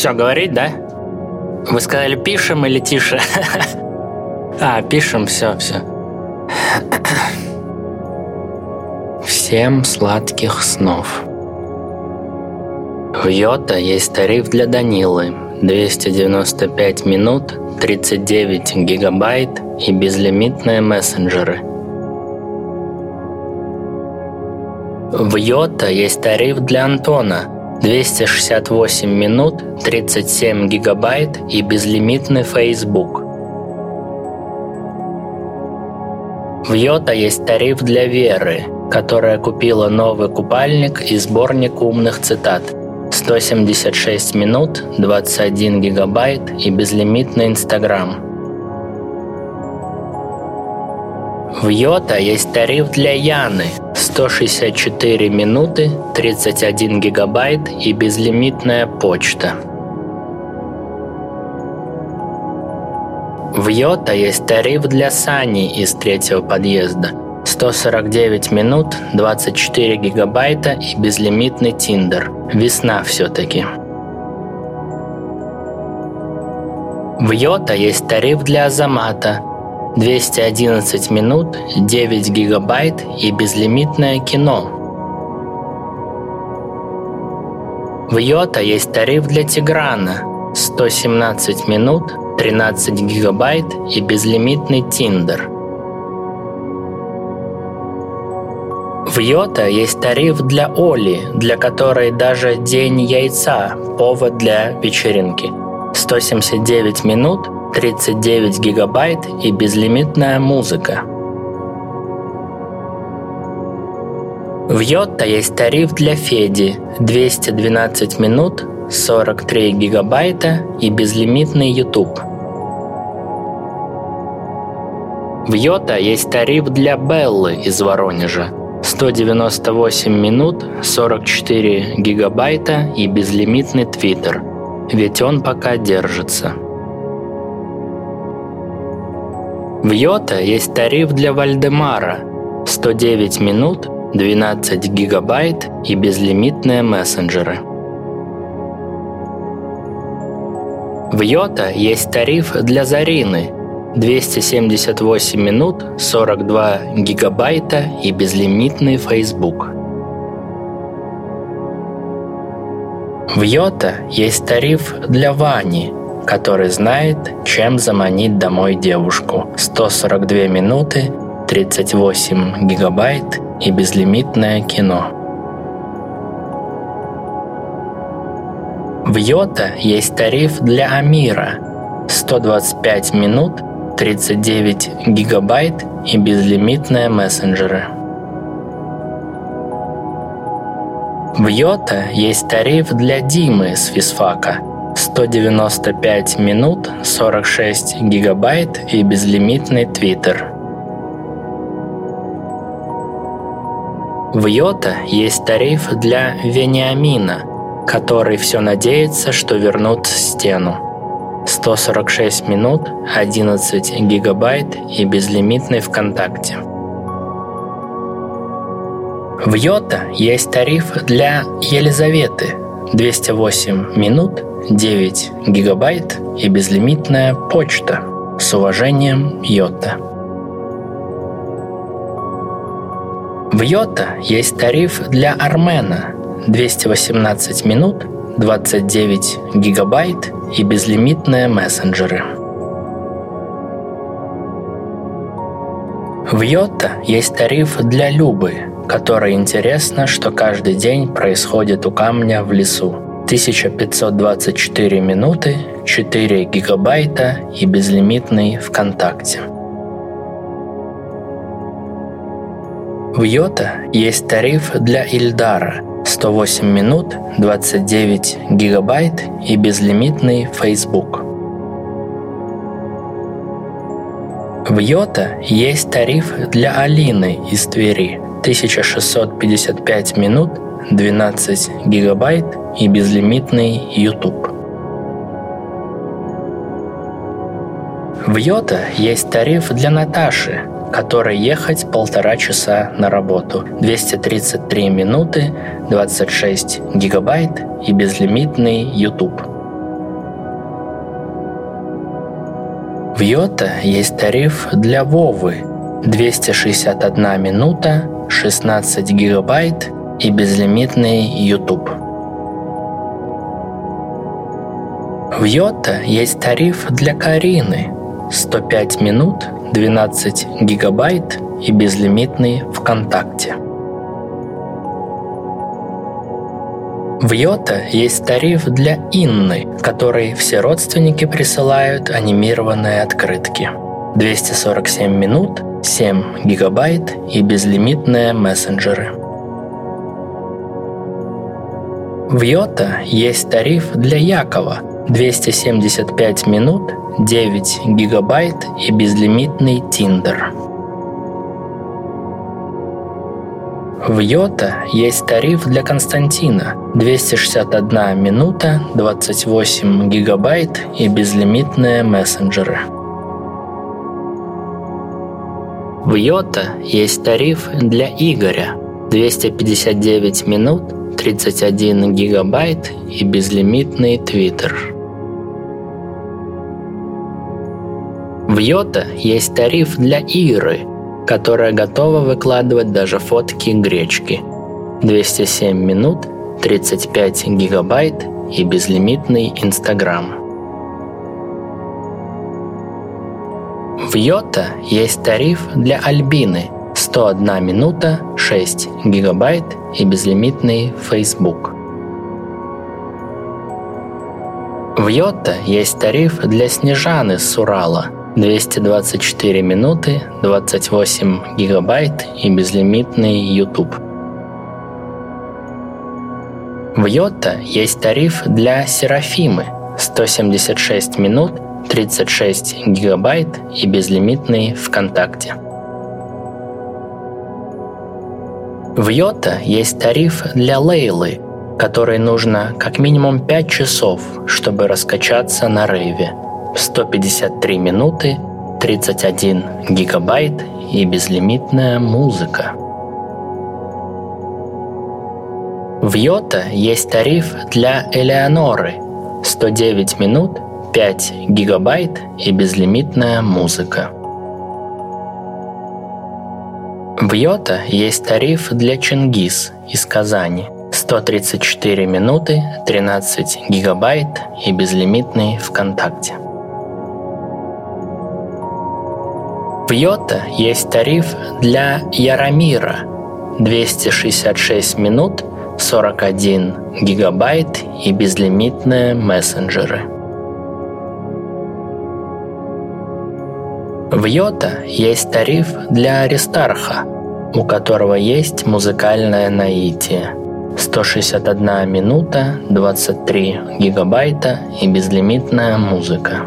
Все, говорить, да? Вы сказали, пишем или тише? А, пишем, все, все. Всем сладких снов. В Йота есть тариф для Данилы 295 минут, 39 гигабайт и безлимитные мессенджеры. В Йота есть тариф для Антона 268 минут, 37 гигабайт и безлимитный Facebook. В Йота есть тариф для Веры, которая купила новый купальник и сборник умных цитат. 176 минут, 21 гигабайт и безлимитный Инстаграм. В Йота есть тариф для Яны 164 минуты, 31 гигабайт и безлимитная почта. В Йота есть тариф для Сани из третьего подъезда. 149 минут, 24 гигабайта и безлимитный Тиндер. Весна все-таки. В Йота есть тариф для Азамата. 211 минут, 9 гигабайт и безлимитное кино. В Йота есть тариф для Тиграна. 117 минут, 13 гигабайт и безлимитный Тиндер. В Йота есть тариф для Оли, для которой даже день яйца – повод для вечеринки. 179 минут, 39 гигабайт и безлимитная музыка. В Йота есть тариф для Феди – 212 минут, 43 гигабайта и безлимитный YouTube. В Йота есть тариф для Беллы из Воронежа. 198 минут, 44 гигабайта и безлимитный Твиттер. Ведь он пока держится. В Йота есть тариф для Вальдемара. 109 минут, 12 гигабайт и безлимитные мессенджеры. В Йота есть тариф для Зарины – 278 минут, 42 гигабайта и безлимитный Facebook. В Йота есть тариф для Вани, который знает, чем заманить домой девушку. 142 минуты, 38 гигабайт и безлимитное кино. В Йота есть тариф для Амира – 125 минут, 39 гигабайт и безлимитные мессенджеры. В Йота есть тариф для Димы с физфака 195 минут, 46 гигабайт и безлимитный твиттер. В Йота есть тариф для Вениамина, который все надеется, что вернут стену. 146 минут, 11 гигабайт и безлимитный ВКонтакте. В Йота есть тариф для Елизаветы 208 минут, 9 гигабайт и безлимитная почта. С уважением, Йота. В Йота есть тариф для Армена 218 минут, 29 гигабайт и безлимитные мессенджеры. В Йота есть тариф для Любы, которой интересно, что каждый день происходит у камня в лесу. 1524 минуты, 4 гигабайта и безлимитный ВКонтакте. В Йота есть тариф для Ильдара – 108 минут, 29 гигабайт и безлимитный Facebook. В Йота есть тариф для Алины из Твери 1655 минут, 12 гигабайт и безлимитный YouTube. В Йота есть тариф для Наташи, которой ехать полтора часа на работу, 233 минуты, 26 гигабайт и безлимитный YouTube. В Йота есть тариф для Вовы, 261 минута, 16 гигабайт и безлимитный YouTube. В Йота есть тариф для Карины 105 минут, 12 гигабайт и безлимитный ВКонтакте. В Йота есть тариф для Инны, который все родственники присылают анимированные открытки. 247 минут, 7 гигабайт и безлимитные мессенджеры. В Йота есть тариф для Якова 275 минут, 9 гигабайт и безлимитный Тиндер. В Йота есть тариф для Константина 261 минута, 28 гигабайт и безлимитные мессенджеры. В Йота есть тариф для Игоря 259 минут, 31 гигабайт и безлимитный Твиттер. В Йота есть тариф для Иры которая готова выкладывать даже фотки гречки. 207 минут, 35 гигабайт и безлимитный Инстаграм. В Йота есть тариф для Альбины 101 минута, 6 гигабайт и безлимитный Facebook. В Йота есть тариф для Снежаны с Урала – 224 минуты, 28 гигабайт и безлимитный YouTube. В Йота есть тариф для Серафимы 176 минут, 36 гигабайт и безлимитный ВКонтакте. В Йота есть тариф для Лейлы, которой нужно как минимум 5 часов, чтобы раскачаться на рейве – 153 минуты, 31 гигабайт и безлимитная музыка. В Йота есть тариф для Элеоноры 109 минут, 5 гигабайт и безлимитная музыка. В Йота есть тариф для Чингис из Казани 134 минуты, 13 гигабайт и безлимитный ВКонтакте. В Йота есть тариф для Яромира 266 минут, 41 гигабайт и безлимитные мессенджеры. В Йота есть тариф для Аристарха, у которого есть музыкальное наитие. 161 минута, 23 гигабайта и безлимитная музыка.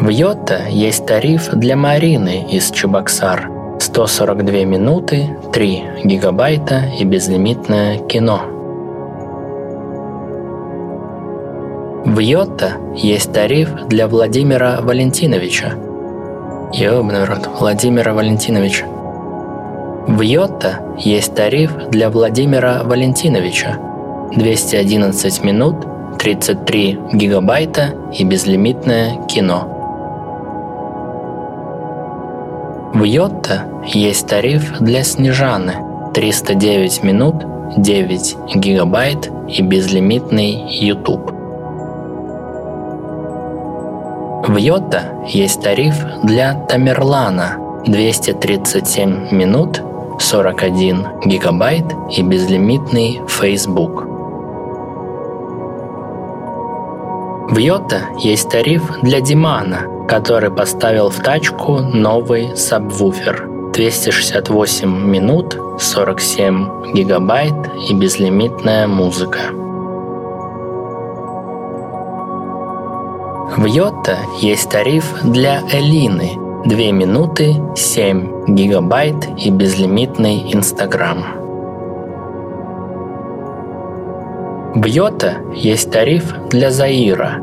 В Йота есть тариф для Марины из Чебоксар 142 минуты, 3 гигабайта и безлимитное кино. В Йота есть тариф для Владимира Валентиновича. Ёбаный рот, Владимира Валентиновича. В Йота есть тариф для Владимира Валентиновича. 211 минут, 33 гигабайта и безлимитное кино. В Йотта есть тариф для Снежаны 309 минут, 9 гигабайт и безлимитный YouTube. В Йотта есть тариф для Тамерлана 237 минут, 41 гигабайт и безлимитный Facebook. В Йота есть тариф для Димана – который поставил в тачку новый сабвуфер. 268 минут, 47 гигабайт и безлимитная музыка. В Йота есть тариф для Элины 2 минуты, 7 гигабайт и безлимитный Инстаграм. В Йота есть тариф для Заира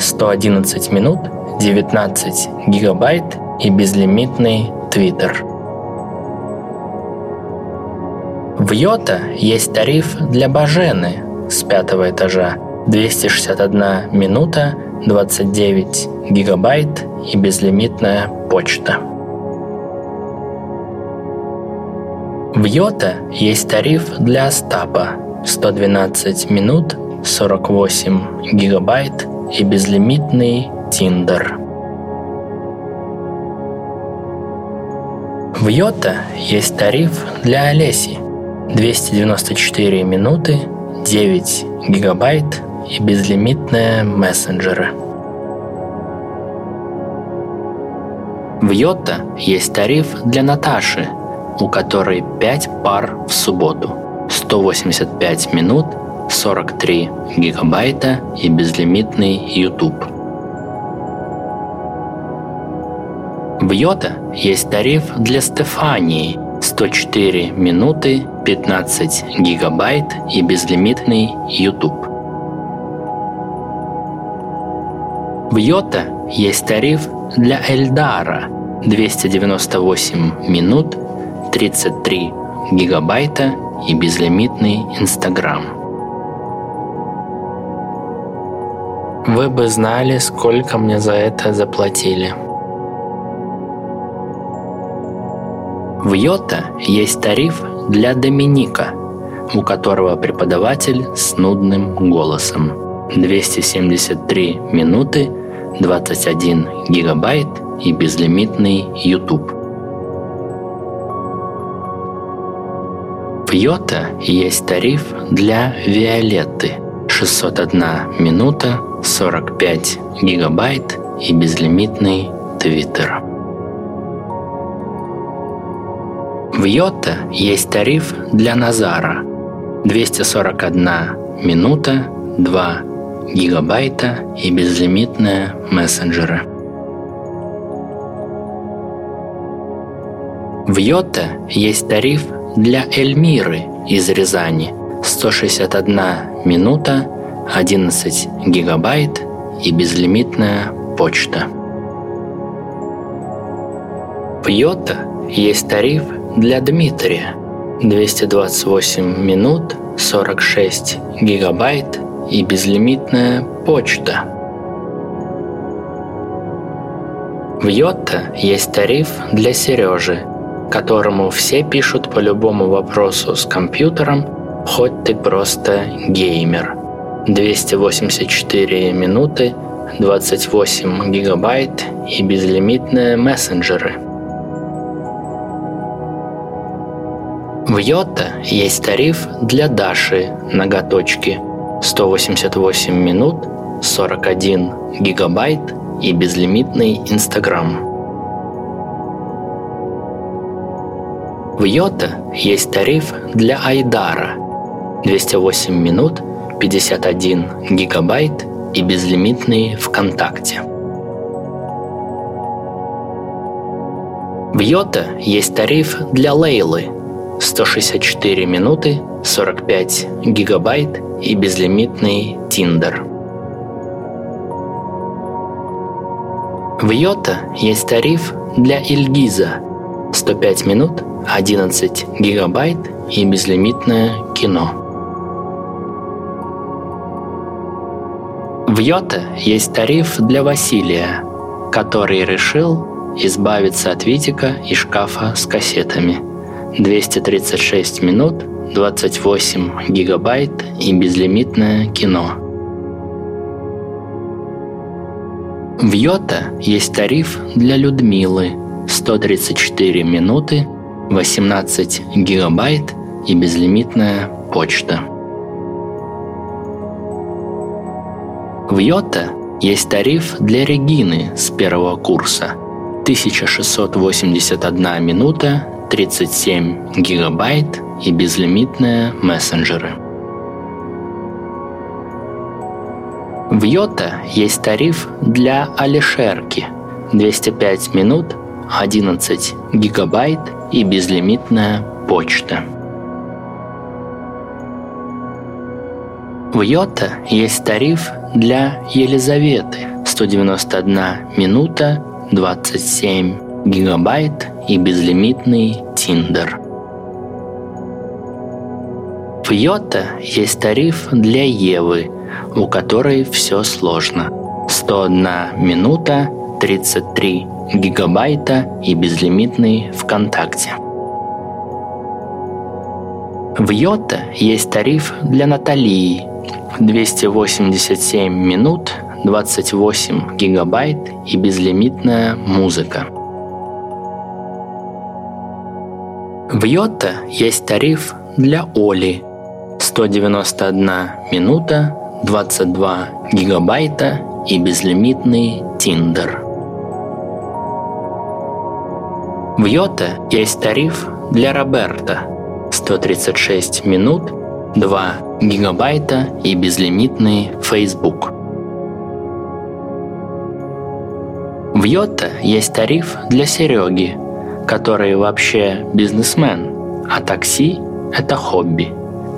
111 минут, 19 гигабайт и безлимитный Twitter. В Йота есть тариф для Бажены с пятого этажа 261 минута, 29 гигабайт и безлимитная почта. В Йота есть тариф для Остапа 112 минут 48 гигабайт и безлимитный Тиндер. В Йота есть тариф для Олеси 294 минуты 9 гигабайт и безлимитные мессенджеры. В Йота есть тариф для Наташи, у которой 5 пар в субботу, 185 минут, 43 гигабайта и безлимитный YouTube. В Йота есть тариф для Стефании 104 минуты, 15 гигабайт и безлимитный YouTube. В Йота есть тариф для Эльдара 298 минут, 33 гигабайта и безлимитный Инстаграм. Вы бы знали, сколько мне за это заплатили. В Йота есть тариф для Доминика, у которого преподаватель с нудным голосом. 273 минуты 21 гигабайт и безлимитный YouTube. В Йота есть тариф для Виолетты 601 минута 45 гигабайт и безлимитный Твиттер. В Йота есть тариф для Назара 241 минута 2 гигабайта и безлимитные мессенджеры. В Йота есть тариф для Эльмиры из Рязани 161 минута, 11 гигабайт и безлимитная почта. В Йота есть тариф для Дмитрия 228 минут, 46 гигабайт и безлимитная почта. В Йота есть тариф для Сережи, которому все пишут по любому вопросу с компьютером, хоть ты просто геймер. 284 минуты, 28 гигабайт и безлимитные мессенджеры. В Йота есть тариф для Даши ноготочки – 188 минут, 41 гигабайт и безлимитный Инстаграм. В Йота есть тариф для Айдара 208 минут, 51 гигабайт и безлимитный ВКонтакте. В Йота есть тариф для Лейлы 164 минуты, 45 гигабайт и безлимитный Тиндер. В Йота есть тариф для Ильгиза 105 минут, 11 гигабайт и безлимитное кино. В Йота есть тариф для Василия, который решил избавиться от Витика и шкафа с кассетами. 236 минут, 28 гигабайт и безлимитное кино. В Йота есть тариф для Людмилы 134 минуты, 18 гигабайт и безлимитная почта. В Йота есть тариф для Регины с первого курса 1681 минута 37 гигабайт и безлимитные мессенджеры. В Йота есть тариф для Алишерки 205 минут, 11 гигабайт и безлимитная почта. В Йота есть тариф для Елизаветы 191 минута, 27 гигабайт и безлимитный Тиндер. В Йота есть тариф для Евы, у которой все сложно. 101 минута 33 гигабайта и безлимитный ВКонтакте. В Йота есть тариф для Наталии 287 минут 28 гигабайт и безлимитная музыка. В Йота есть тариф для Оли 191 минута 22 гигабайта и безлимитный Тиндер. В Йота есть тариф для Роберта 136 минут 2 гигабайта и безлимитный Facebook. В Йота есть тариф для Сереги, который вообще бизнесмен, а такси – это хобби.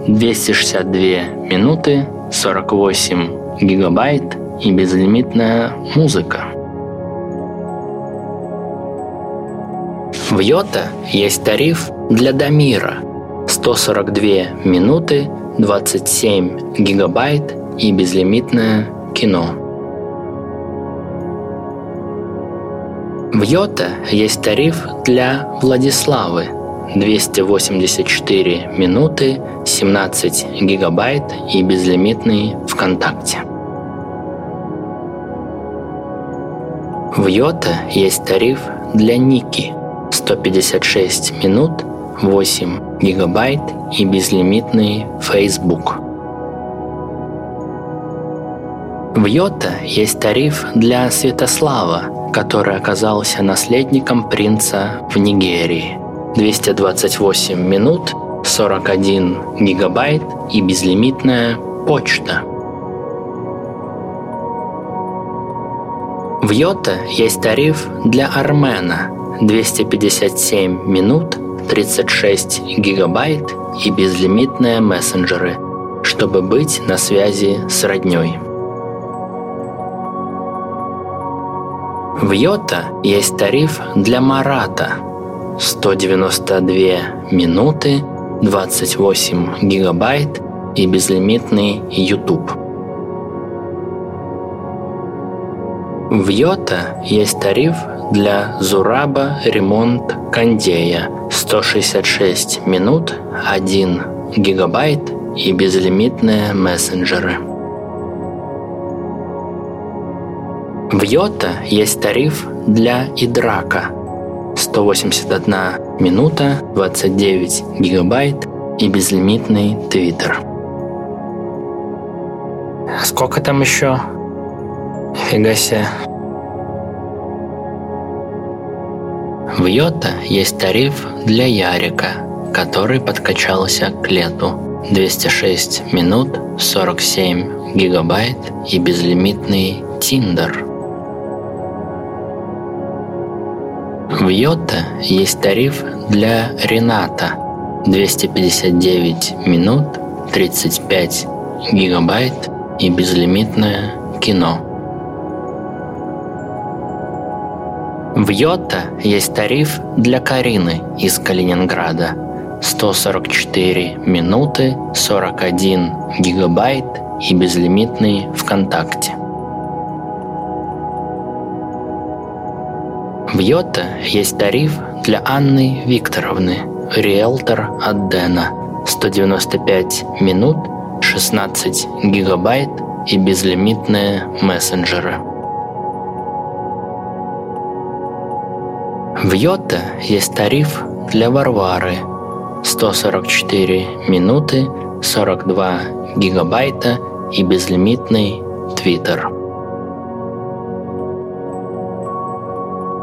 262 минуты, 48 гигабайт и безлимитная музыка. В Йота есть тариф для Дамира – 142 минуты, 27 гигабайт и безлимитное кино. В Йота есть тариф для Владиславы – 284 минуты, 17 гигабайт и безлимитный ВКонтакте. В Йота есть тариф для Ники – 156 минут, 8 гигабайт и безлимитный Facebook. В Йота есть тариф для Святослава, который оказался наследником принца в Нигерии. 228 минут, 41 гигабайт и безлимитная почта. В Йота есть тариф для Армена 257 минут, 36 гигабайт и безлимитные мессенджеры, чтобы быть на связи с родней. В Йота есть тариф для Марата 192 минуты, 28 гигабайт и безлимитный YouTube. В Йота есть тариф для Зураба ремонт кондея 166 минут, 1 гигабайт и безлимитные мессенджеры. В Йота есть тариф для Идрака 181 минута, 29 гигабайт и безлимитный твиттер. Сколько там еще? Фига себе. В Йота есть тариф для Ярика, который подкачался к лету. 206 минут, 47 гигабайт и безлимитный Тиндер. В Йота есть тариф для Рената 259 минут, 35 гигабайт и безлимитное кино. В Йота есть тариф для Карины из Калининграда 144 минуты, 41 гигабайт и безлимитный ВКонтакте. В Йота есть тариф для Анны Викторовны, риэлтор от Дэна 195 минут, 16 гигабайт и безлимитные мессенджеры. В Йота есть тариф для Варвары 144 минуты, 42 гигабайта и безлимитный Твиттер.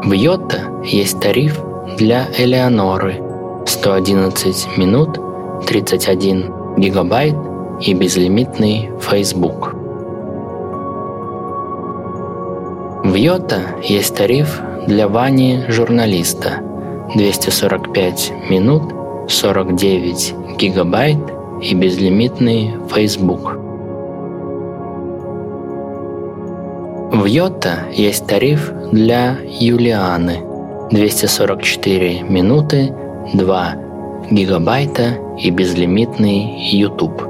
В Йота есть тариф для Элеоноры 111 минут, 31 гигабайт и безлимитный Facebook. В Йота есть тариф для Вани журналиста 245 минут, 49 гигабайт и безлимитный Facebook. В Йота есть тариф для Юлианы 244 минуты, 2 гигабайта и безлимитный YouTube.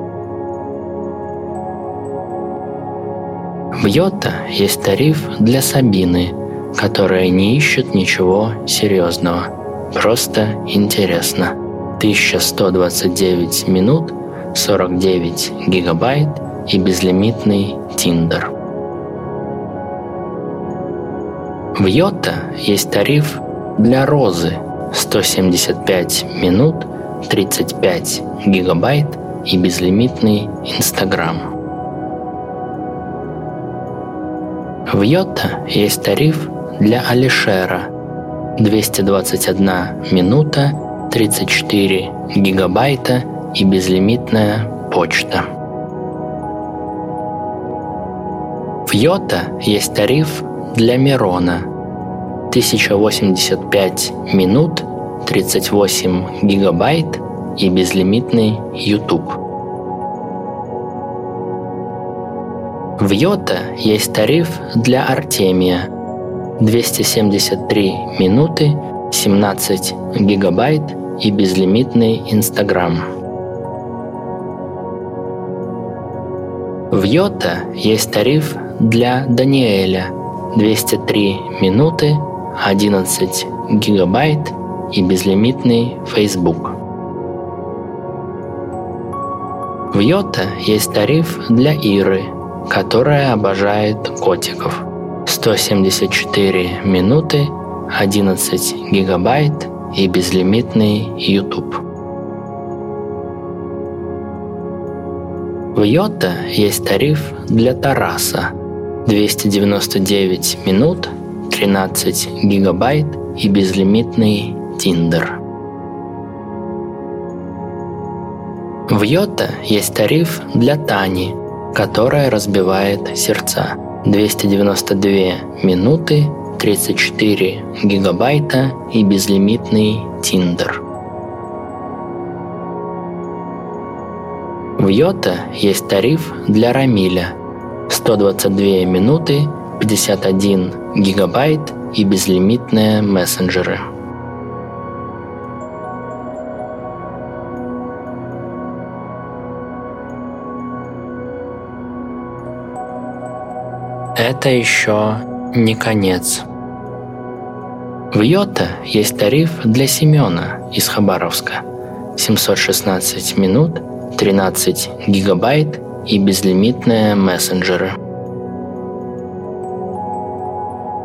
В Йота есть тариф для Сабины, которая не ищет ничего серьезного. Просто интересно. 1129 минут, 49 гигабайт и безлимитный Тиндер. В Йота есть тариф для Розы 175 минут, 35 гигабайт и безлимитный Инстаграм. В Йота есть тариф для Алишера 221 минута, 34 гигабайта и безлимитная почта. В Йота есть тариф для Мирона 1085 минут, 38 гигабайт и безлимитный YouTube. В Йота есть тариф для Артемия 273 минуты, 17 гигабайт и безлимитный Инстаграм. В Йота есть тариф для Даниэля 203 минуты, 11 гигабайт и безлимитный Facebook. В Йота есть тариф для Иры, которая обожает котиков. 174 минуты, 11 гигабайт и безлимитный YouTube. В Йота есть тариф для Тараса 299 минут, 13 гигабайт и безлимитный Тиндер. В Йота есть тариф для Тани, которая разбивает сердца. 292 минуты, 34 гигабайта и безлимитный Тиндер. В Йота есть тариф для Рамиля 122 минуты, 51 гигабайт и безлимитные мессенджеры. Это еще не конец. В Йота есть тариф для Семена из Хабаровска. 716 минут, 13 гигабайт и безлимитные мессенджеры.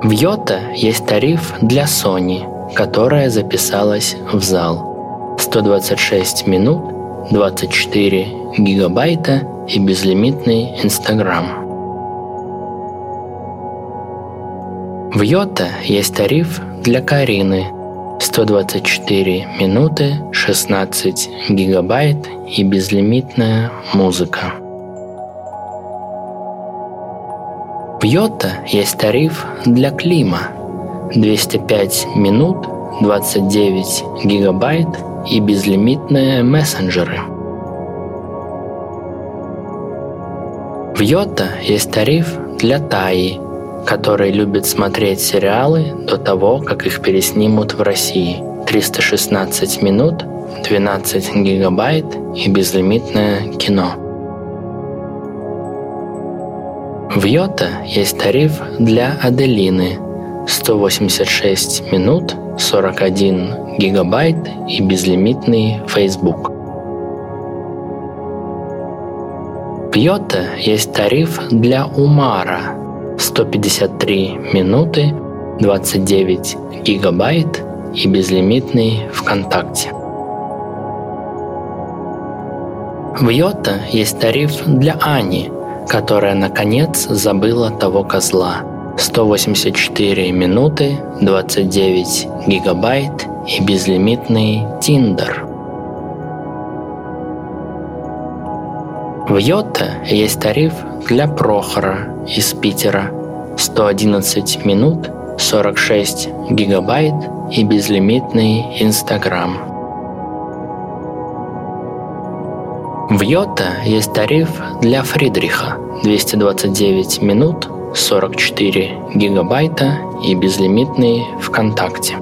В Йота есть тариф для Sony, которая записалась в зал. 126 минут, 24 гигабайта и безлимитный Инстаграм. В Йота есть тариф для Карины 124 минуты, 16 гигабайт и безлимитная музыка. В Йота есть тариф для Клима 205 минут, 29 гигабайт и безлимитные мессенджеры. В Йота есть тариф для Таи который любит смотреть сериалы до того, как их переснимут в России. 316 минут, 12 гигабайт и безлимитное кино. В Йота есть тариф для Аделины 186 минут, 41 гигабайт и безлимитный Facebook. В Йота есть тариф для Умара 153 минуты, 29 гигабайт и безлимитный ВКонтакте. В Йота есть тариф для Ани, которая наконец забыла того козла. 184 минуты, 29 гигабайт и безлимитный Тиндер. В Йота есть тариф для Прохора из Питера 111 минут, 46 гигабайт и безлимитный Инстаграм. В Йота есть тариф для Фридриха 229 минут, 44 гигабайта и безлимитный ВКонтакте.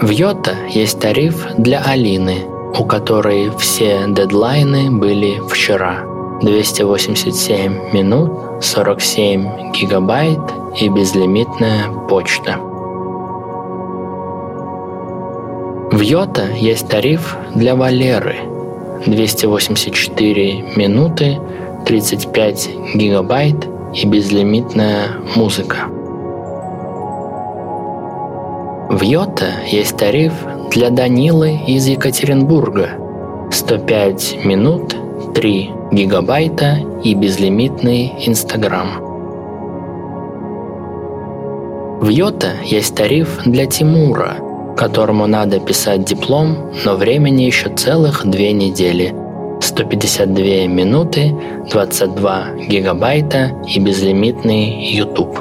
В Йота есть тариф для Алины, у которой все дедлайны были вчера – 287 минут 47 гигабайт и безлимитная почта. В Йота есть тариф для Валеры 284 минуты 35 гигабайт и безлимитная музыка. В Йота есть тариф для Данилы из Екатеринбурга 105 минут 3 гигабайта и безлимитный Инстаграм. В Йота есть тариф для Тимура, которому надо писать диплом, но времени еще целых две недели. 152 минуты, 22 гигабайта и безлимитный YouTube.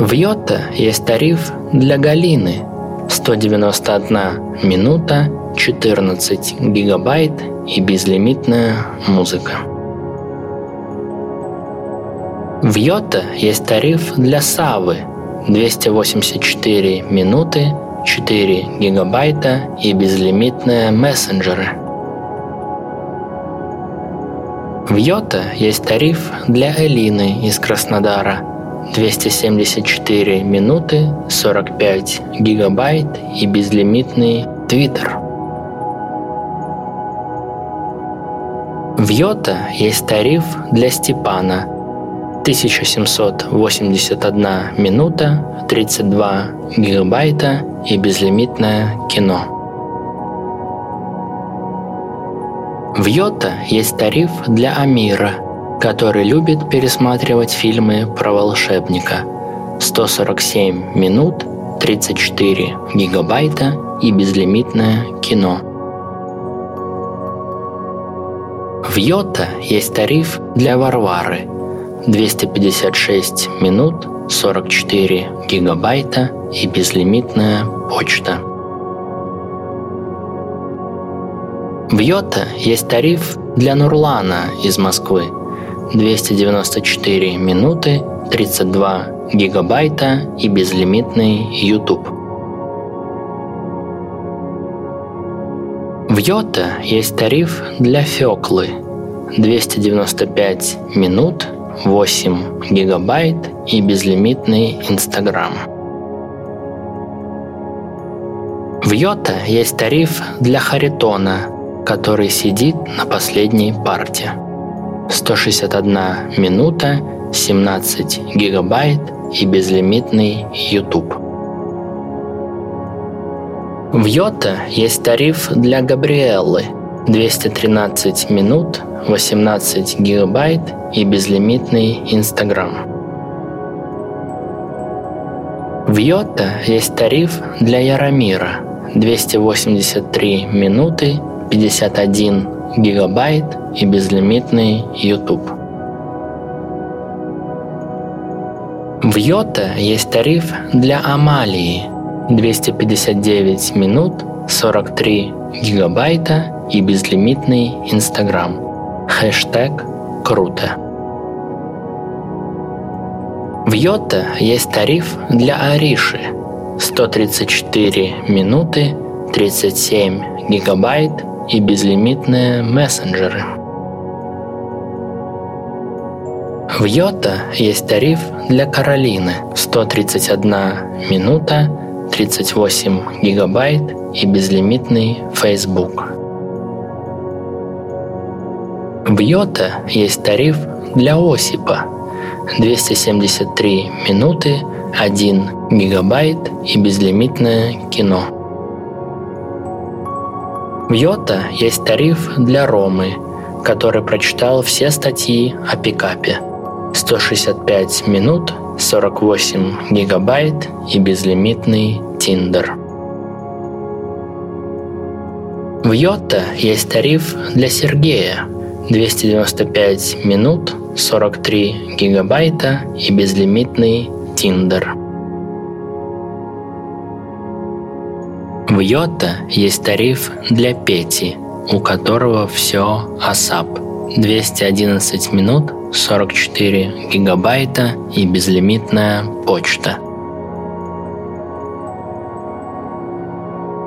В Йота есть тариф для Галины 191 минута 14 гигабайт и безлимитная музыка. В Йота есть тариф для Савы 284 минуты, 4 гигабайта и безлимитные мессенджеры. В Йота есть тариф для Элины из Краснодара 274 минуты, 45 гигабайт и безлимитный Твиттер. В Йота есть тариф для Степана 1781 минута, 32 гигабайта и безлимитное кино. В Йота есть тариф для Амира, который любит пересматривать фильмы про волшебника. 147 минут, 34 гигабайта и безлимитное кино – В Йота есть тариф для Варвары 256 минут 44 гигабайта и безлимитная почта. В Йота есть тариф для Нурлана из Москвы 294 минуты 32 гигабайта и безлимитный YouTube. В Йота есть тариф для Феклы 295 минут, 8 гигабайт и безлимитный Инстаграм. В Йота есть тариф для Харитона, который сидит на последней парте. 161 минута, 17 гигабайт и безлимитный YouTube. В Йота есть тариф для Габриэллы 213 минут, 18 гигабайт и безлимитный Инстаграм. В Йота есть тариф для Яромира 283 минуты, 51 гигабайт и безлимитный YouTube. В Йота есть тариф для Амалии 259 минут, 43 гигабайта и безлимитный Инстаграм. Хэштег «Круто». В Йота есть тариф для Ариши 134 минуты, 37 гигабайт и безлимитные мессенджеры. В Йота есть тариф для Каролины 131 минута, 38 гигабайт и безлимитный Facebook. В Йота есть тариф для Осипа 273 минуты, 1 гигабайт и безлимитное кино. В Йота есть тариф для Ромы, который прочитал все статьи о пикапе. 165 минут, 48 гигабайт и безлимитный Tinder. В Йота есть тариф для Сергея 295 минут, 43 гигабайта и безлимитный Tinder. В Йота есть тариф для Пети, у которого все ASAP 211 минут, 44 гигабайта и безлимитная почта.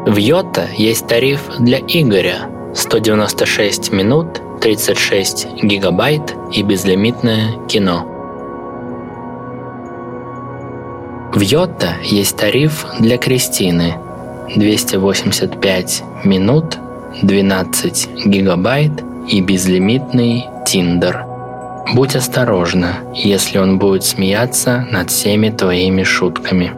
В Йота есть тариф для Игоря 196 минут 36 гигабайт и безлимитное кино. В Йота есть тариф для Кристины 285 минут 12 гигабайт и безлимитный Тиндер. Будь осторожна, если он будет смеяться над всеми твоими шутками.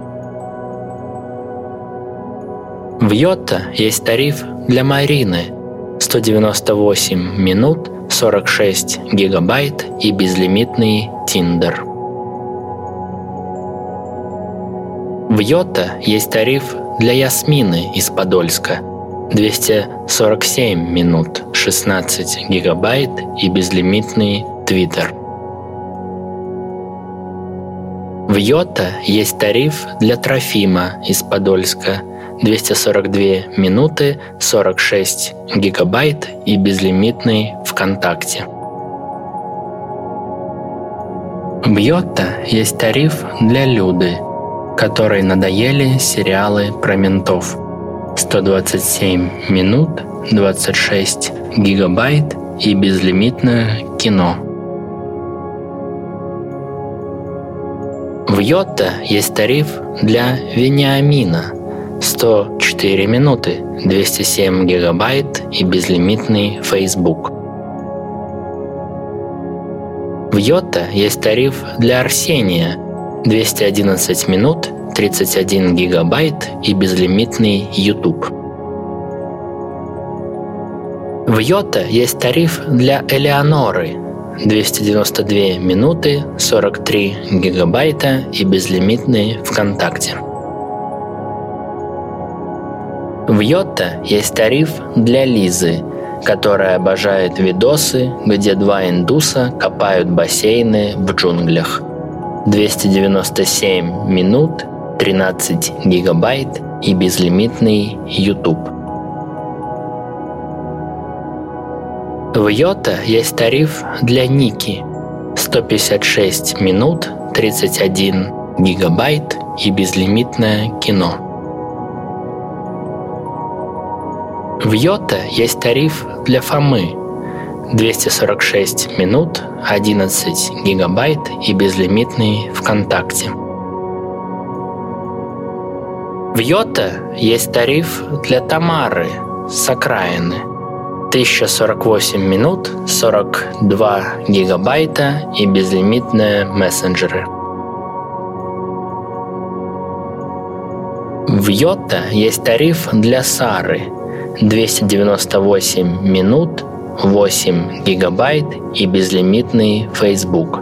В Йота есть тариф для Марины 198 минут 46 гигабайт и безлимитный Тиндер. В Йота есть тариф для Ясмины из Подольска 247 минут 16 гигабайт и безлимитный Твиттер. В Йота есть тариф для Трофима из Подольска 242 минуты 46 гигабайт и безлимитный ВКонтакте. В Йота есть тариф для Люды – которой надоели сериалы про ментов. 127 минут, 26 гигабайт и безлимитное кино. В Йота есть тариф для Вениамина 104 минуты, 207 гигабайт и безлимитный Facebook. В Йота есть тариф для Арсения 211 минут, 31 гигабайт и безлимитный YouTube. В Йота есть тариф для Элеоноры 292 минуты, 43 гигабайта и безлимитный ВКонтакте. В Йота есть тариф для Лизы, которая обожает видосы, где два индуса копают бассейны в джунглях – 297 минут, 13 гигабайт и безлимитный YouTube. В Йота есть тариф для Ники 156 минут, 31 гигабайт и безлимитное кино. В Йота есть тариф для Фомы 246 минут, 11 гигабайт и безлимитный ВКонтакте. В Йота есть тариф для Тамары с окраины. 1048 минут, 42 гигабайта и безлимитные мессенджеры. В Йота есть тариф для Сары 298 минут, 8 гигабайт и безлимитный Facebook.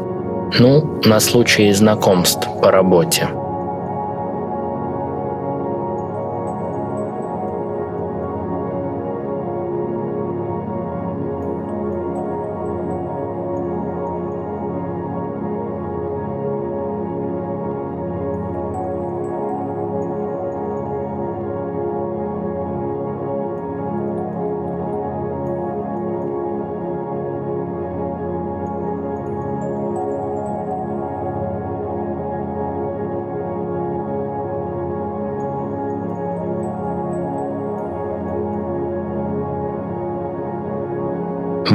Ну, на случай знакомств по работе.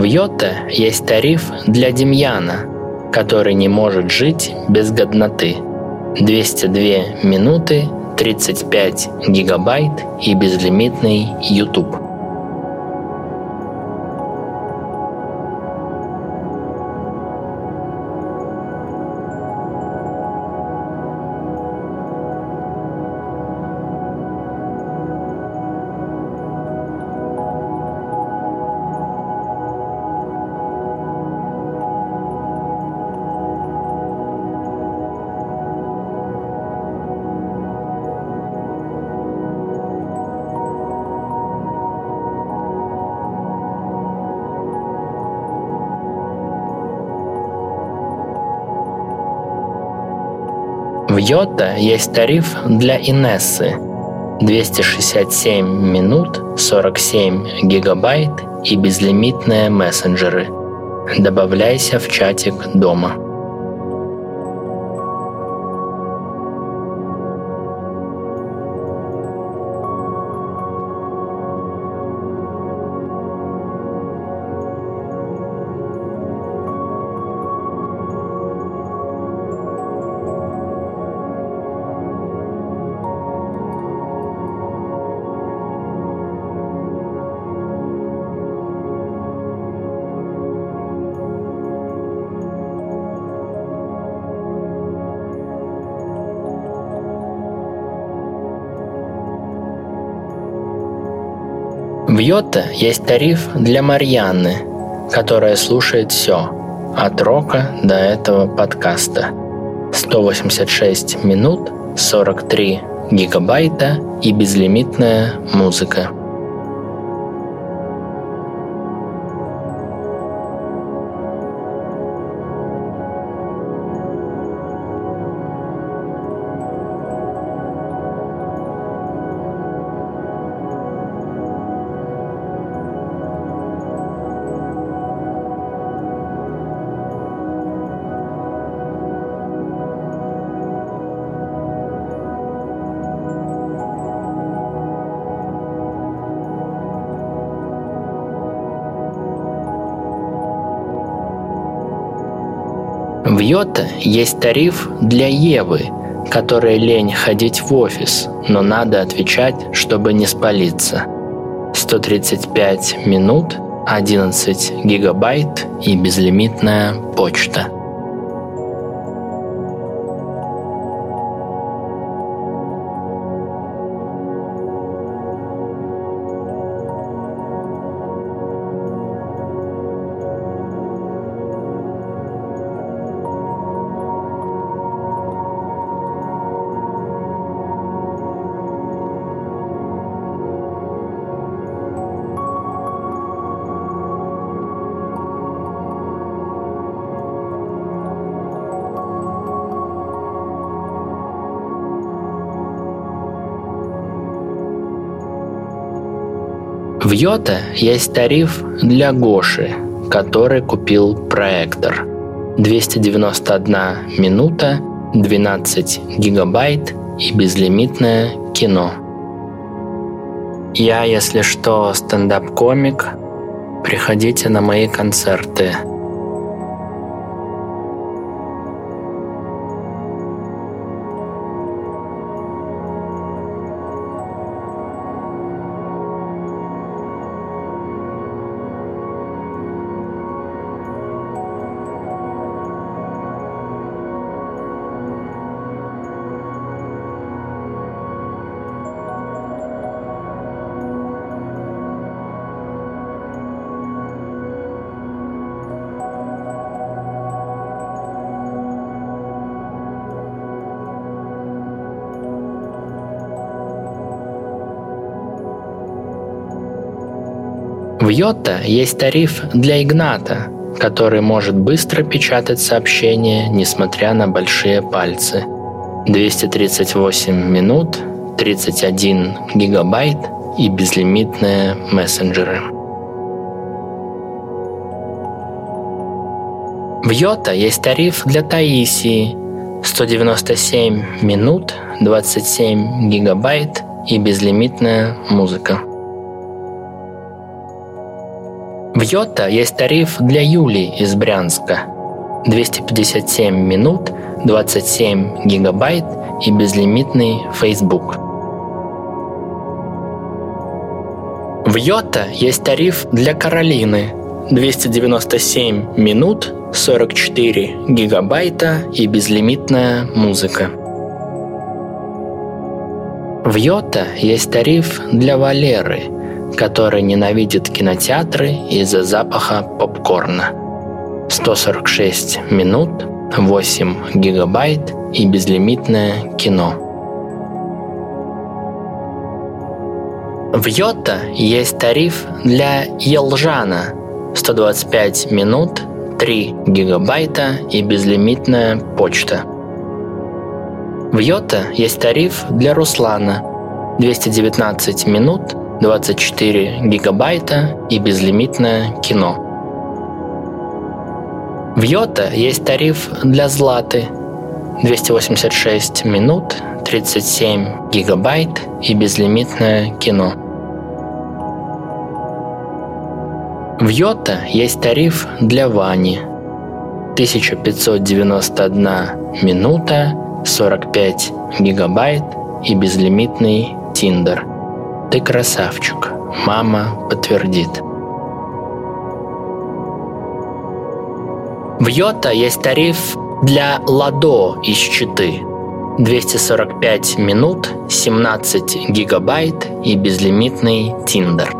Йота есть тариф для Демьяна, который не может жить без годноты. 202 минуты, 35 гигабайт и безлимитный YouTube. Йота есть тариф для Инессы 267 минут, 47 гигабайт и безлимитные мессенджеры. Добавляйся в чатик дома. В Йота есть тариф для Марьяны, которая слушает все, от рока до этого подкаста. 186 минут, 43 гигабайта и безлимитная музыка. В Йота есть тариф для Евы, которой лень ходить в офис, но надо отвечать, чтобы не спалиться. 135 минут, 11 гигабайт и безлимитная почта – Йота есть тариф для Гоши, который купил проектор. 291 минута, 12 гигабайт и безлимитное кино. Я, если что, стендап-комик. Приходите на мои концерты – В Йота есть тариф для Игната, который может быстро печатать сообщения, несмотря на большие пальцы. 238 минут, 31 гигабайт и безлимитные мессенджеры. В Йота есть тариф для Таисии 197 минут, 27 гигабайт и безлимитная музыка. В Йота есть тариф для Юли из Брянска. 257 минут, 27 гигабайт и безлимитный Facebook. В Йота есть тариф для Каролины. 297 минут, 44 гигабайта и безлимитная музыка. В Йота есть тариф для Валеры – который ненавидит кинотеатры из-за запаха попкорна. 146 минут, 8 гигабайт и безлимитное кино. В Йота есть тариф для Елжана 125 минут, 3 гигабайта и безлимитная почта. В Йота есть тариф для Руслана 219 минут, 24 гигабайта и безлимитное кино. В Йота есть тариф для Златы 286 минут, 37 гигабайт и безлимитное кино. В Йота есть тариф для Вани 1591 минута, 45 гигабайт и безлимитный Тиндер – ты красавчик, мама подтвердит. В Йота есть тариф для Ладо из Читы. 245 минут, 17 гигабайт и безлимитный Тиндер.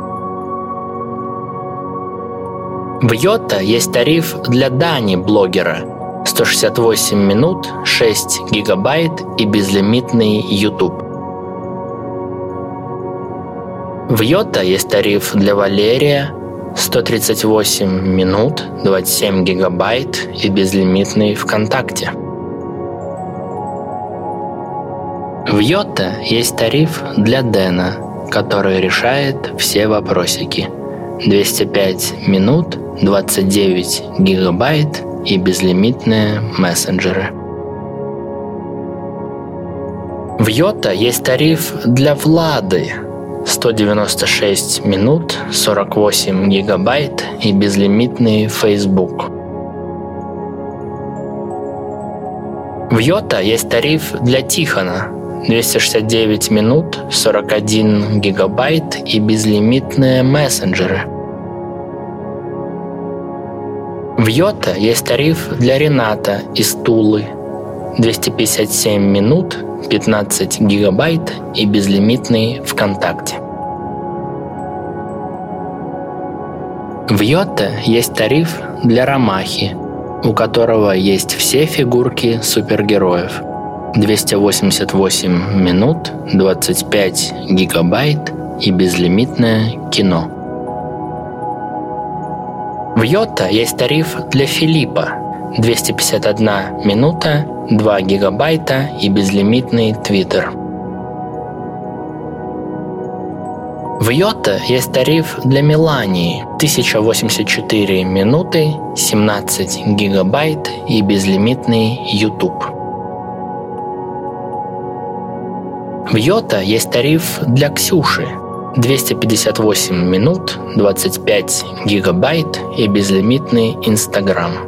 В Йота есть тариф для Дани блогера 168 минут, 6 гигабайт и безлимитный YouTube. В Йота есть тариф для Валерия 138 минут, 27 гигабайт и безлимитный ВКонтакте. В Йота есть тариф для Дэна, который решает все вопросики. 205 минут, 29 гигабайт и безлимитные мессенджеры. В Йота есть тариф для Влады 196 минут, 48 гигабайт и безлимитный Facebook. В Йота есть тариф для Тихона 269 минут, 41 гигабайт и безлимитные мессенджеры. В Йота есть тариф для Рената из Тулы 257 минут, 15 гигабайт и безлимитный ВКонтакте. В Йота есть тариф для Ромахи, у которого есть все фигурки супергероев. 288 минут, 25 гигабайт и безлимитное кино. В Йота есть тариф для Филиппа 251 минута, 2 гигабайта и безлимитный твиттер. В Йота есть тариф для Мелании 1084 минуты, 17 гигабайт и безлимитный YouTube. В Йота есть тариф для Ксюши 258 минут, 25 гигабайт и безлимитный Инстаграм.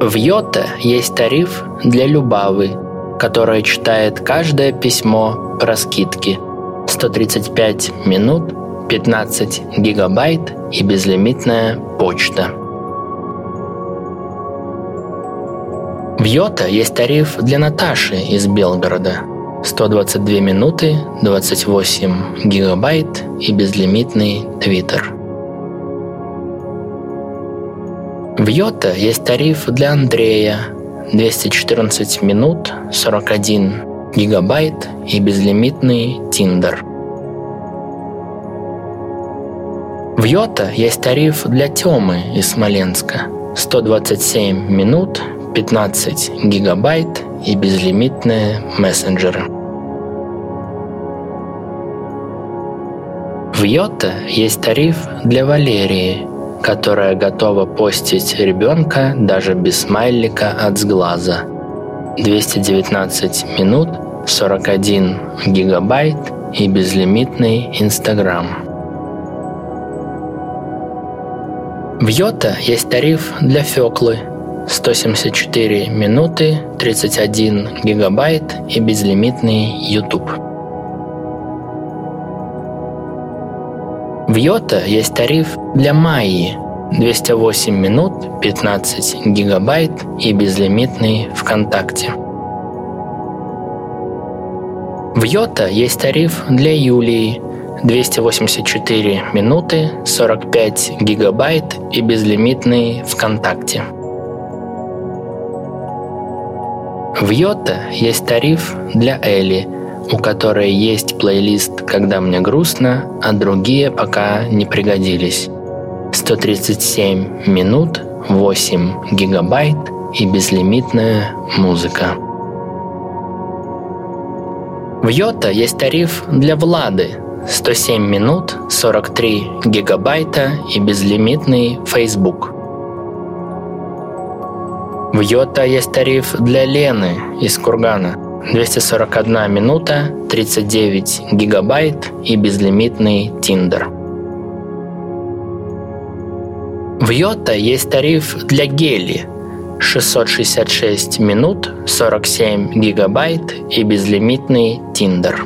В Йота есть тариф для Любавы, которая читает каждое письмо про скидки. 135 минут, 15 гигабайт и безлимитная почта. В Йота есть тариф для Наташи из Белгорода. 122 минуты, 28 гигабайт и безлимитный твиттер. В Йота есть тариф для Андрея 214 минут, 41 гигабайт и безлимитный Тиндер. В Йота есть тариф для Тёмы из Смоленска 127 минут, 15 гигабайт и безлимитные мессенджеры. В Йота есть тариф для Валерии которая готова постить ребенка даже без смайлика от сглаза. 219 минут, 41 гигабайт и безлимитный Инстаграм. В Йота есть тариф для Феклы 174 минуты, 31 гигабайт и безлимитный YouTube. В Йота есть тариф для Майи 208 минут, 15 гигабайт и безлимитный ВКонтакте. В Йота есть тариф для Юлии 284 минуты, 45 гигабайт и безлимитный ВКонтакте. В Йота есть тариф для Эли – у которой есть плейлист «Когда мне грустно», а другие пока не пригодились. 137 минут, 8 гигабайт и безлимитная музыка. В Йота есть тариф для Влады 107 минут, 43 гигабайта и безлимитный Facebook. В Йота есть тариф для Лены из Кургана 241 минута, 39 гигабайт и безлимитный Тиндер. В Йота есть тариф для гели 666 минут, 47 гигабайт и безлимитный Тиндер.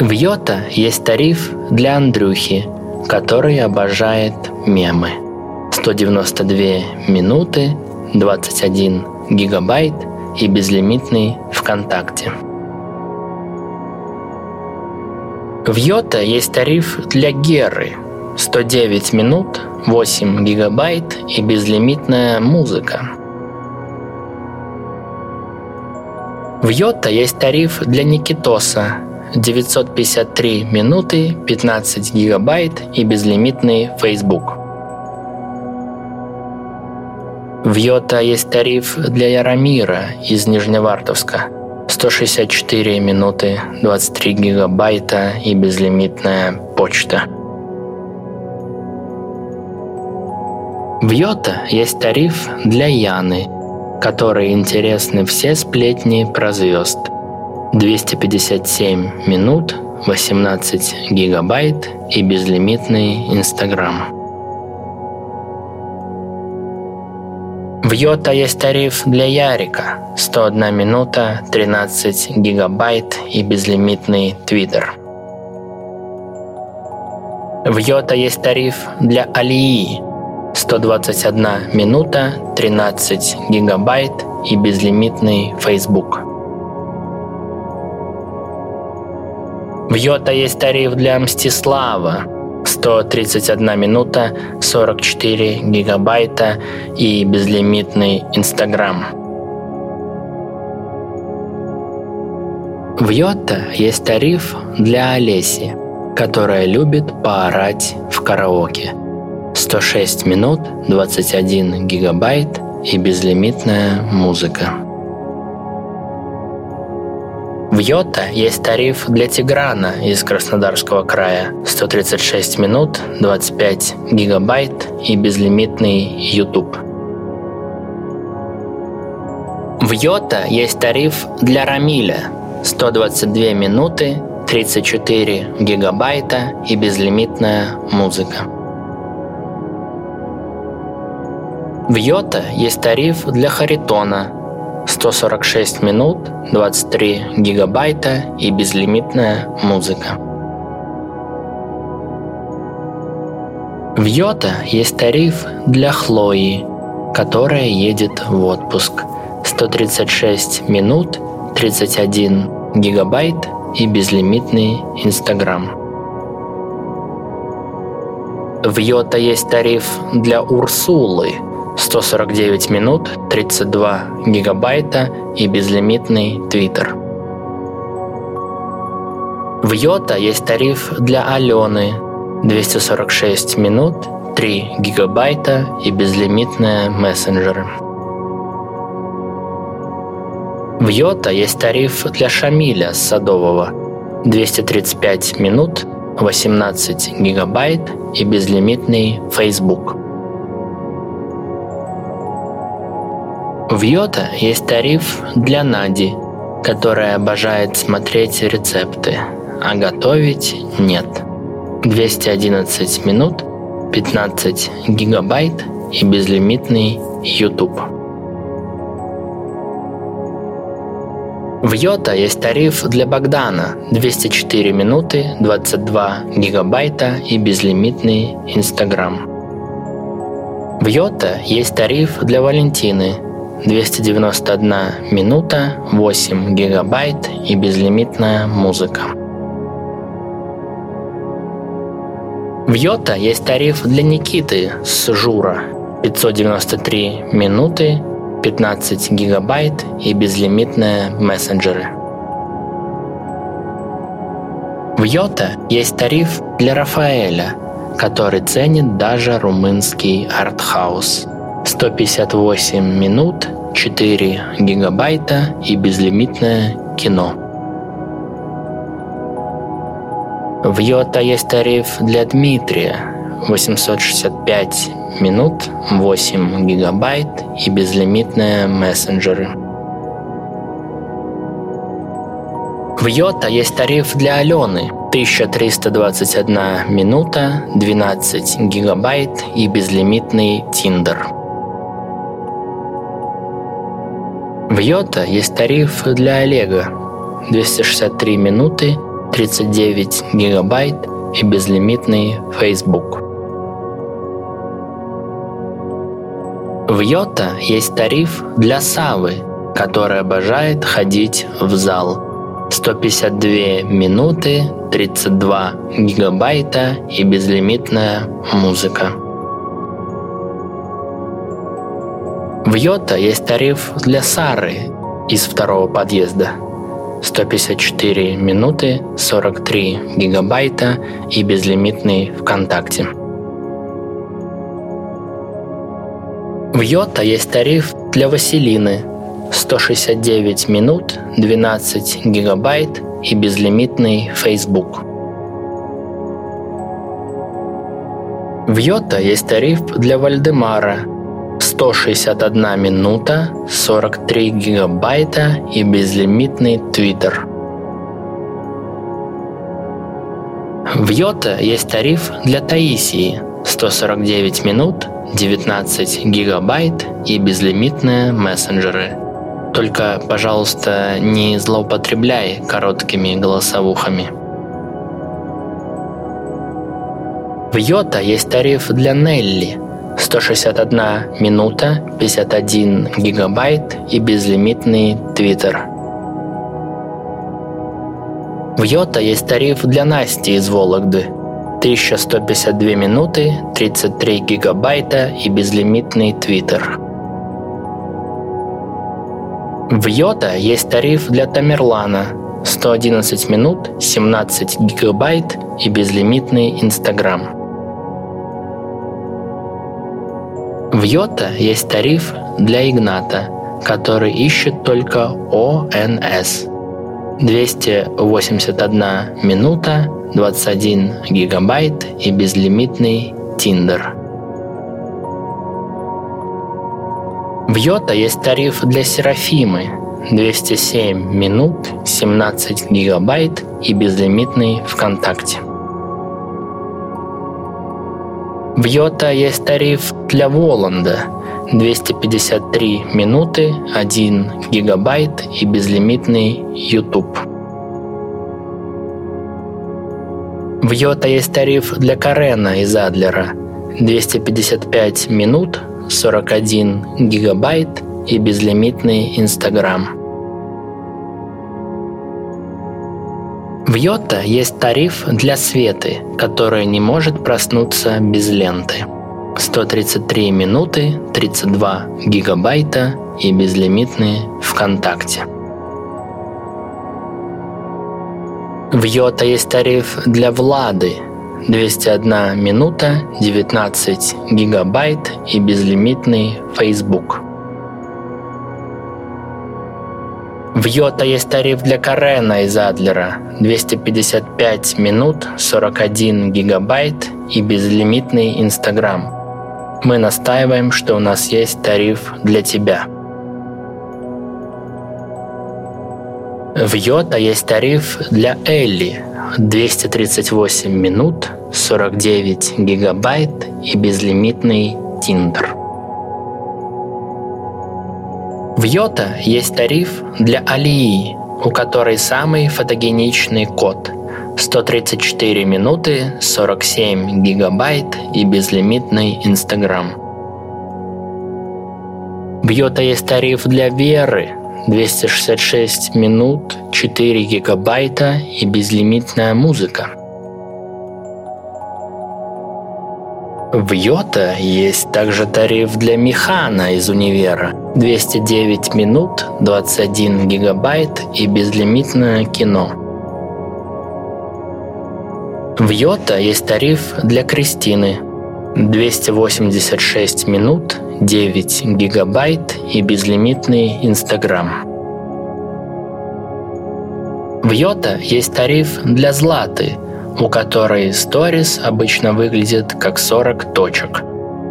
В Йота есть тариф для Андрюхи, который обожает мемы. 192 минуты, 21 гигабайт и безлимитный ВКонтакте. В Йота есть тариф для Геры 109 минут, 8 гигабайт и безлимитная музыка. В Йота есть тариф для Никитоса 953 минуты, 15 гигабайт и безлимитный Facebook. В Йота есть тариф для Яромира из Нижневартовска 164 минуты, 23 гигабайта и безлимитная почта. В Йота есть тариф для Яны, которой интересны все сплетни про звезд. 257 минут, 18 гигабайт и безлимитный Инстаграм. В Йота есть тариф для Ярика 101 минута, 13 гигабайт и безлимитный Твиттер. В Йота есть тариф для Алии 121 минута, 13 гигабайт и безлимитный Facebook. В Йота есть тариф для Мстислава 131 минута, 44 гигабайта и безлимитный Инстаграм. В Йота есть тариф для Олеси, которая любит поорать в караоке. 106 минут, 21 гигабайт и безлимитная музыка. В Йота есть тариф для Тиграна из Краснодарского края 136 минут, 25 гигабайт и безлимитный YouTube. В Йота есть тариф для Рамиля 122 минуты, 34 гигабайта и безлимитная музыка. В Йота есть тариф для Харитона 146 минут, 23 гигабайта и безлимитная музыка. В Йота есть тариф для Хлои, которая едет в отпуск. 136 минут, 31 гигабайт и безлимитный Инстаграм. В Йота есть тариф для Урсулы – 149 минут, 32 гигабайта и безлимитный Твиттер. В Йота есть тариф для Алены 246 минут, 3 гигабайта и безлимитные мессенджеры. В Йота есть тариф для Шамиля Садового 235 минут, 18 гигабайт и безлимитный Facebook. В Йота есть тариф для Нади, которая обожает смотреть рецепты, а готовить нет. 211 минут, 15 гигабайт и безлимитный YouTube. В Йота есть тариф для Богдана 204 минуты, 22 гигабайта и безлимитный Инстаграм. В Йота есть тариф для Валентины 291 минута, 8 гигабайт и безлимитная музыка. В Йота есть тариф для Никиты с Жура 593 минуты, 15 гигабайт и безлимитные мессенджеры. В Йота есть тариф для Рафаэля, который ценит даже румынский артхаус – 158 минут, 4 гигабайта и безлимитное кино. В Йота есть тариф для Дмитрия 865 минут, 8 гигабайт и безлимитные мессенджеры. В Йота есть тариф для Алены 1321 минута, 12 гигабайт и безлимитный Тиндер. В Йота есть тариф для Олега 263 минуты, 39 гигабайт и безлимитный Facebook. В Йота есть тариф для Савы, который обожает ходить в зал. 152 минуты, 32 гигабайта и безлимитная музыка. В Йота есть тариф для Сары из второго подъезда. 154 минуты, 43 гигабайта и безлимитный ВКонтакте. В Йота есть тариф для Василины 169 минут, 12 гигабайт и безлимитный Facebook. В Йота есть тариф для Вальдемара 161 минута, 43 гигабайта и безлимитный Twitter. В Йота есть тариф для Таисии 149 минут, 19 гигабайт и безлимитные мессенджеры. Только, пожалуйста, не злоупотребляй короткими голосовухами. В Йота есть тариф для Нелли 161 минута, 51 гигабайт и безлимитный Твиттер. В Йота есть тариф для Насти из Вологды 1152 минуты, 33 гигабайта и безлимитный Твиттер. В Йота есть тариф для Тамерлана 111 минут, 17 гигабайт и безлимитный Инстаграм. В Йота есть тариф для Игната, который ищет только ОНС. 281 минута, 21 гигабайт и безлимитный Тиндер. В Йота есть тариф для Серафимы 207 минут, 17 гигабайт и безлимитный ВКонтакте. В Йота есть тариф для Воланда 253 минуты, 1 гигабайт и безлимитный YouTube. В Йота есть тариф для Карена из Адлера 255 минут, 41 гигабайт и безлимитный Инстаграм. В Йота есть тариф для Светы, которая не может проснуться без ленты. 133 минуты, 32 гигабайта и безлимитные ВКонтакте. В Йота есть тариф для Влады 201 минута, 19 гигабайт и безлимитный Facebook. В Йота есть тариф для Карена из Адлера 255 минут, 41 гигабайт и безлимитный Инстаграм. Мы настаиваем, что у нас есть тариф для тебя. В Йота есть тариф для Элли 238 минут, 49 гигабайт и безлимитный Тиндер. В Йота есть тариф для Алии, у которой самый фотогеничный код 134 минуты, 47 гигабайт и безлимитный Инстаграм. В Йота есть тариф для Веры 266 минут, 4 гигабайта и безлимитная музыка. В Йота есть также тариф для Механа из универа 209 минут, 21 гигабайт и безлимитное кино. В Йота есть тариф для Кристины 286 минут, 9 гигабайт и безлимитный Инстаграм. В Йота есть тариф для Златы, у которой сторис обычно выглядит как 40 точек.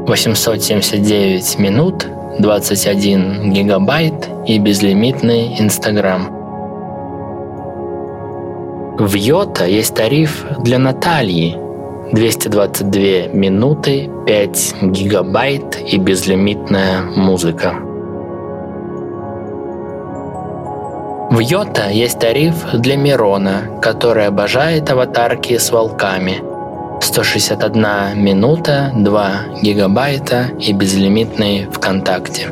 879 минут, 21 гигабайт и безлимитный Инстаграм. В Йота есть тариф для Натальи 222 минуты, 5 гигабайт и безлимитная музыка. В Йота есть тариф для Мирона, который обожает аватарки с волками. 161 минута, 2 гигабайта и безлимитный ВКонтакте.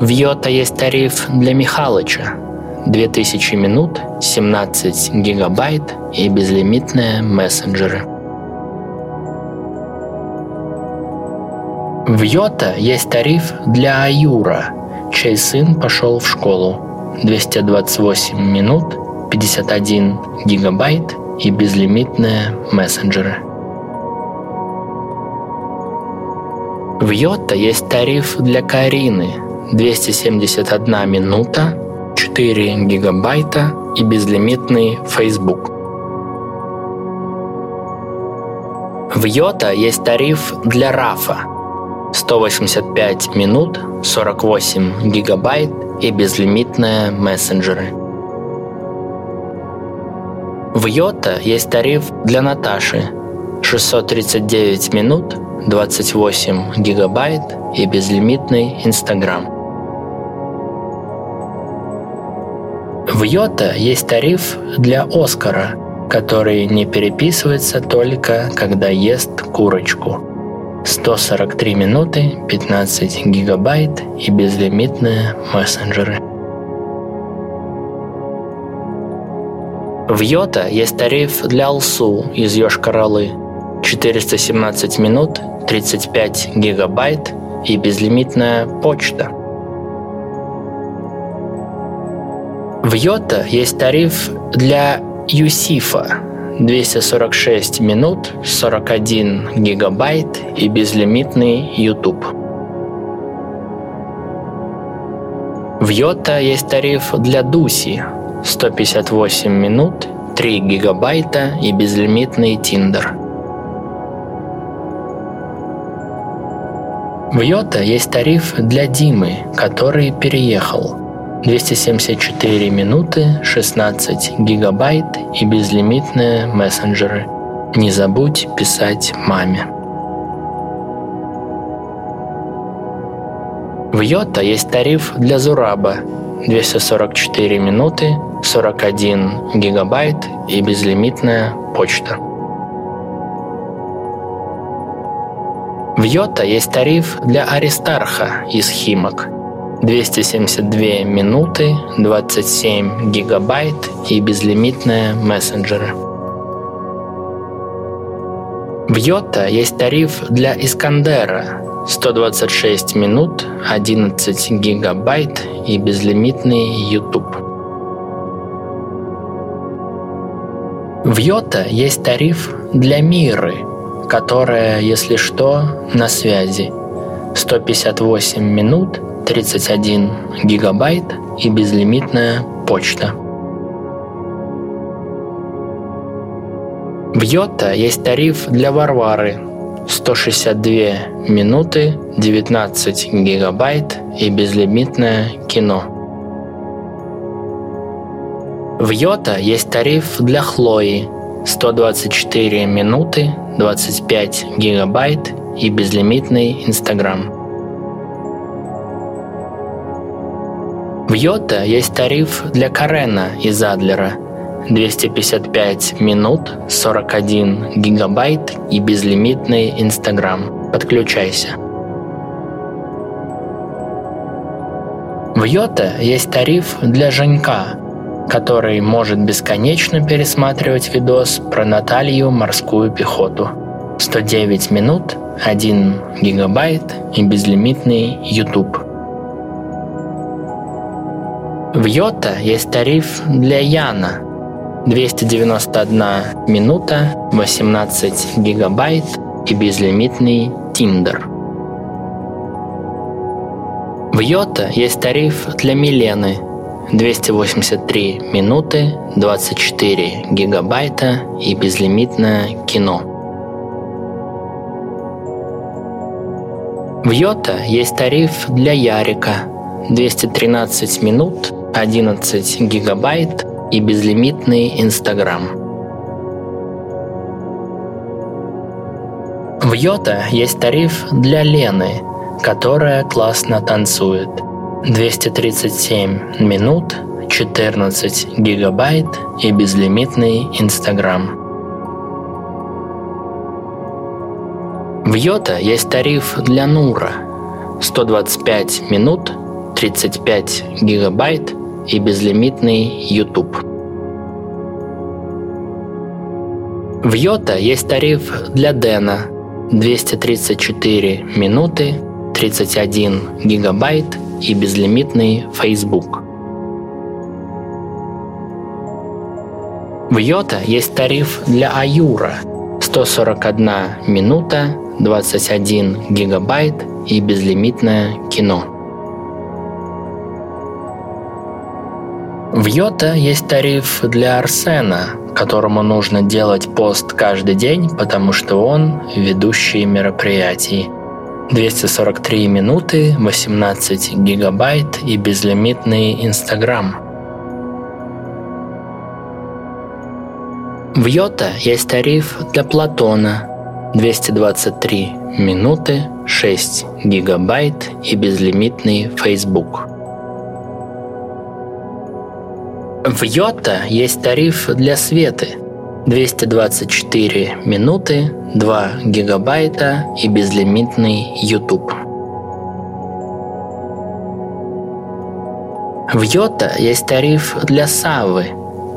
В Йота есть тариф для Михалыча 2000 минут, 17 гигабайт и безлимитные мессенджеры. В Йота есть тариф для Аюра, чей сын пошел в школу. 228 минут, 51 гигабайт и безлимитные мессенджеры. В Йота есть тариф для Карины 271 минута, 4 гигабайта и безлимитный Facebook. В Йота есть тариф для Рафа 185 минут, 48 гигабайт и безлимитные мессенджеры. В Йота есть тариф для Наташи 639 минут, 28 гигабайт и безлимитный Инстаграм. В Йота есть тариф для Оскара, который не переписывается только когда ест курочку. 143 минуты, 15 гигабайт и безлимитные мессенджеры. В Йота есть тариф для Алсу из Йошкар-Олы 417 минут, 35 гигабайт и безлимитная почта. В Йота есть тариф для Юсифа 246 минут, 41 гигабайт и безлимитный YouTube. В Йота есть тариф для Дуси 158 минут, 3 гигабайта и безлимитный Тиндер. В Йота есть тариф для Димы, который переехал. 274 минуты, 16 гигабайт и безлимитные мессенджеры. Не забудь писать маме. В Йота есть тариф для Зураба 244 минуты, 41 гигабайт и безлимитная почта. В Йота есть тариф для Аристарха из Химок. 272 минуты, 27 гигабайт и безлимитные мессенджеры. В Йота есть тариф для Искандера 126 минут, 11 гигабайт и безлимитный YouTube. В Йота есть тариф для Миры – которая, если что, на связи. 158 минут, 31 гигабайт и безлимитная почта. В Йота есть тариф для Варвары 162 минуты, 19 гигабайт и безлимитное кино. В Йота есть тариф для Хлои 124 минуты, 25 гигабайт и безлимитный Инстаграм. В Йота есть тариф для Карена из Адлера 255 минут, 41 гигабайт и безлимитный Инстаграм. Подключайся. В Йота есть тариф для Женька который может бесконечно пересматривать видос про Наталью морскую пехоту. 109 минут, 1 гигабайт и безлимитный YouTube. В Йота есть тариф для Яна 291 минута, 18 гигабайт и безлимитный Тиндер. В Йота есть тариф для Милены 283 минуты, 24 гигабайта и безлимитное кино. В Йота есть тариф для Ярика 213 минут, 11 гигабайт и безлимитный Инстаграм. В Йота есть тариф для Лены, которая классно танцует – 237 минут, 14 гигабайт и безлимитный Инстаграм. В Йота есть тариф для Нура 125 минут, 35 гигабайт и безлимитный YouTube. В Йота есть тариф для Дэна 234 минуты, 31 гигабайт и безлимитный Facebook. В Йота есть тариф для Аюра 141 минута, 21 гигабайт и безлимитное кино. В Йота есть тариф для Арсена, которому нужно делать пост каждый день, потому что он ведущий мероприятий. 243 минуты, 18 гигабайт и безлимитный Инстаграм. В Йота есть тариф для Платона 223 минуты, 6 гигабайт и безлимитный Facebook. В Йота есть тариф для Светы 224 минуты, 2 гигабайта и безлимитный YouTube. В Йота есть тариф для Савы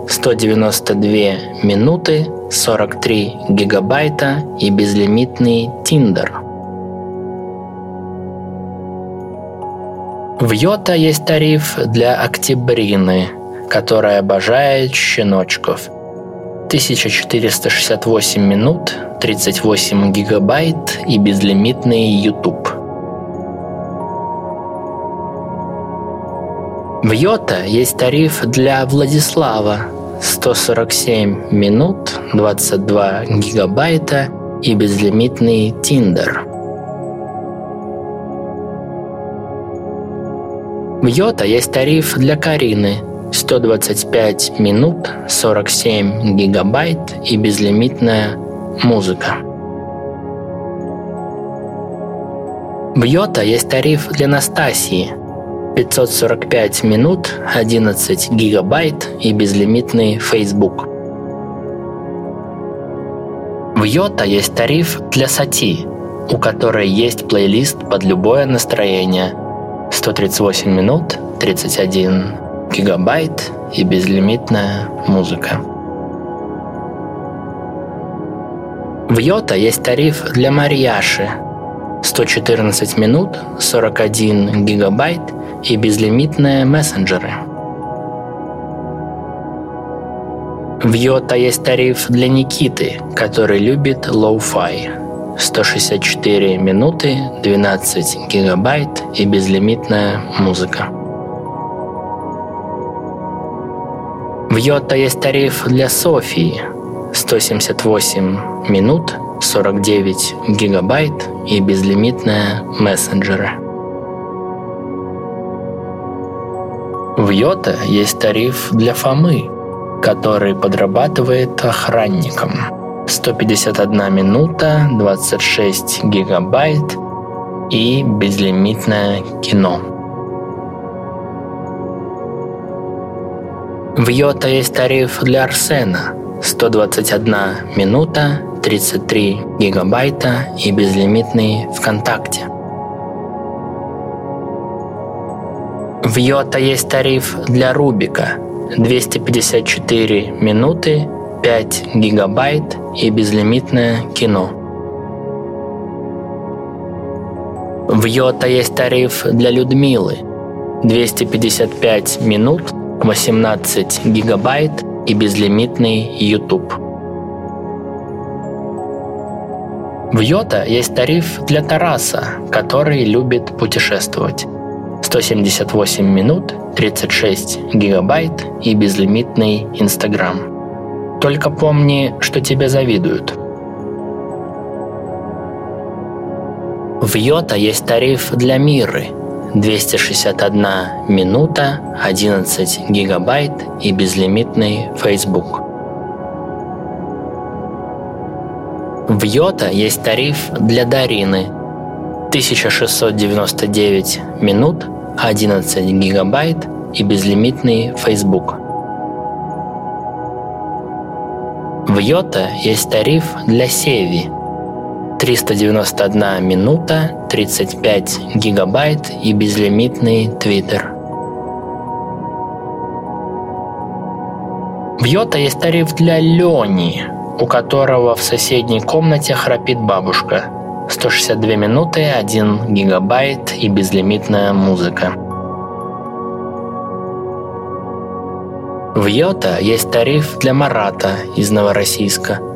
192 минуты, 43 гигабайта и безлимитный Tinder. В Йота есть тариф для Октябрины, которая обожает щеночков. 1468 минут, 38 гигабайт и безлимитный YouTube. В Йота есть тариф для Владислава 147 минут, 22 гигабайта и безлимитный Тиндер. В Йота есть тариф для Карины 125 минут, 47 гигабайт и безлимитная музыка. В Йота есть тариф для Настасии – 545 минут, 11 гигабайт и безлимитный Facebook. В Йота есть тариф для Сати, у которой есть плейлист под любое настроение. 138 минут, 31 гигабайт и безлимитная музыка. В Yota есть тариф для Марьяши 114 минут, 41 гигабайт и безлимитные мессенджеры. В Yota есть тариф для Никиты, который любит lo-fi. 164 минуты, 12 гигабайт и безлимитная музыка. В Йота есть тариф для Софии. 178 минут, 49 гигабайт и безлимитные мессенджеры. В Йота есть тариф для Фомы, который подрабатывает охранником. 151 минута, 26 гигабайт и безлимитное кино. В Йота есть тариф для Арсена. 121 минута, 33 гигабайта и безлимитный ВКонтакте. В Йота есть тариф для Рубика 254 минуты, 5 гигабайт и безлимитное кино. В Йота есть тариф для Людмилы 255 минут, 18 гигабайт и безлимитный YouTube. В Йота есть тариф для Тараса, который любит путешествовать. 178 минут, 36 гигабайт и безлимитный Инстаграм. Только помни, что тебе завидуют. В Йота есть тариф для Миры 261 минута, 11 гигабайт и безлимитный Facebook. В Йота есть тариф для Дарины 1699 минут, 11 гигабайт и безлимитный Facebook. В Йота есть тариф для Севи 391 минута, 35 гигабайт и безлимитный Twitter. В Йота есть тариф для Лени, у которого в соседней комнате храпит бабушка. 162 минуты, 1 гигабайт и безлимитная музыка. В Йота есть тариф для Марата из Новороссийска.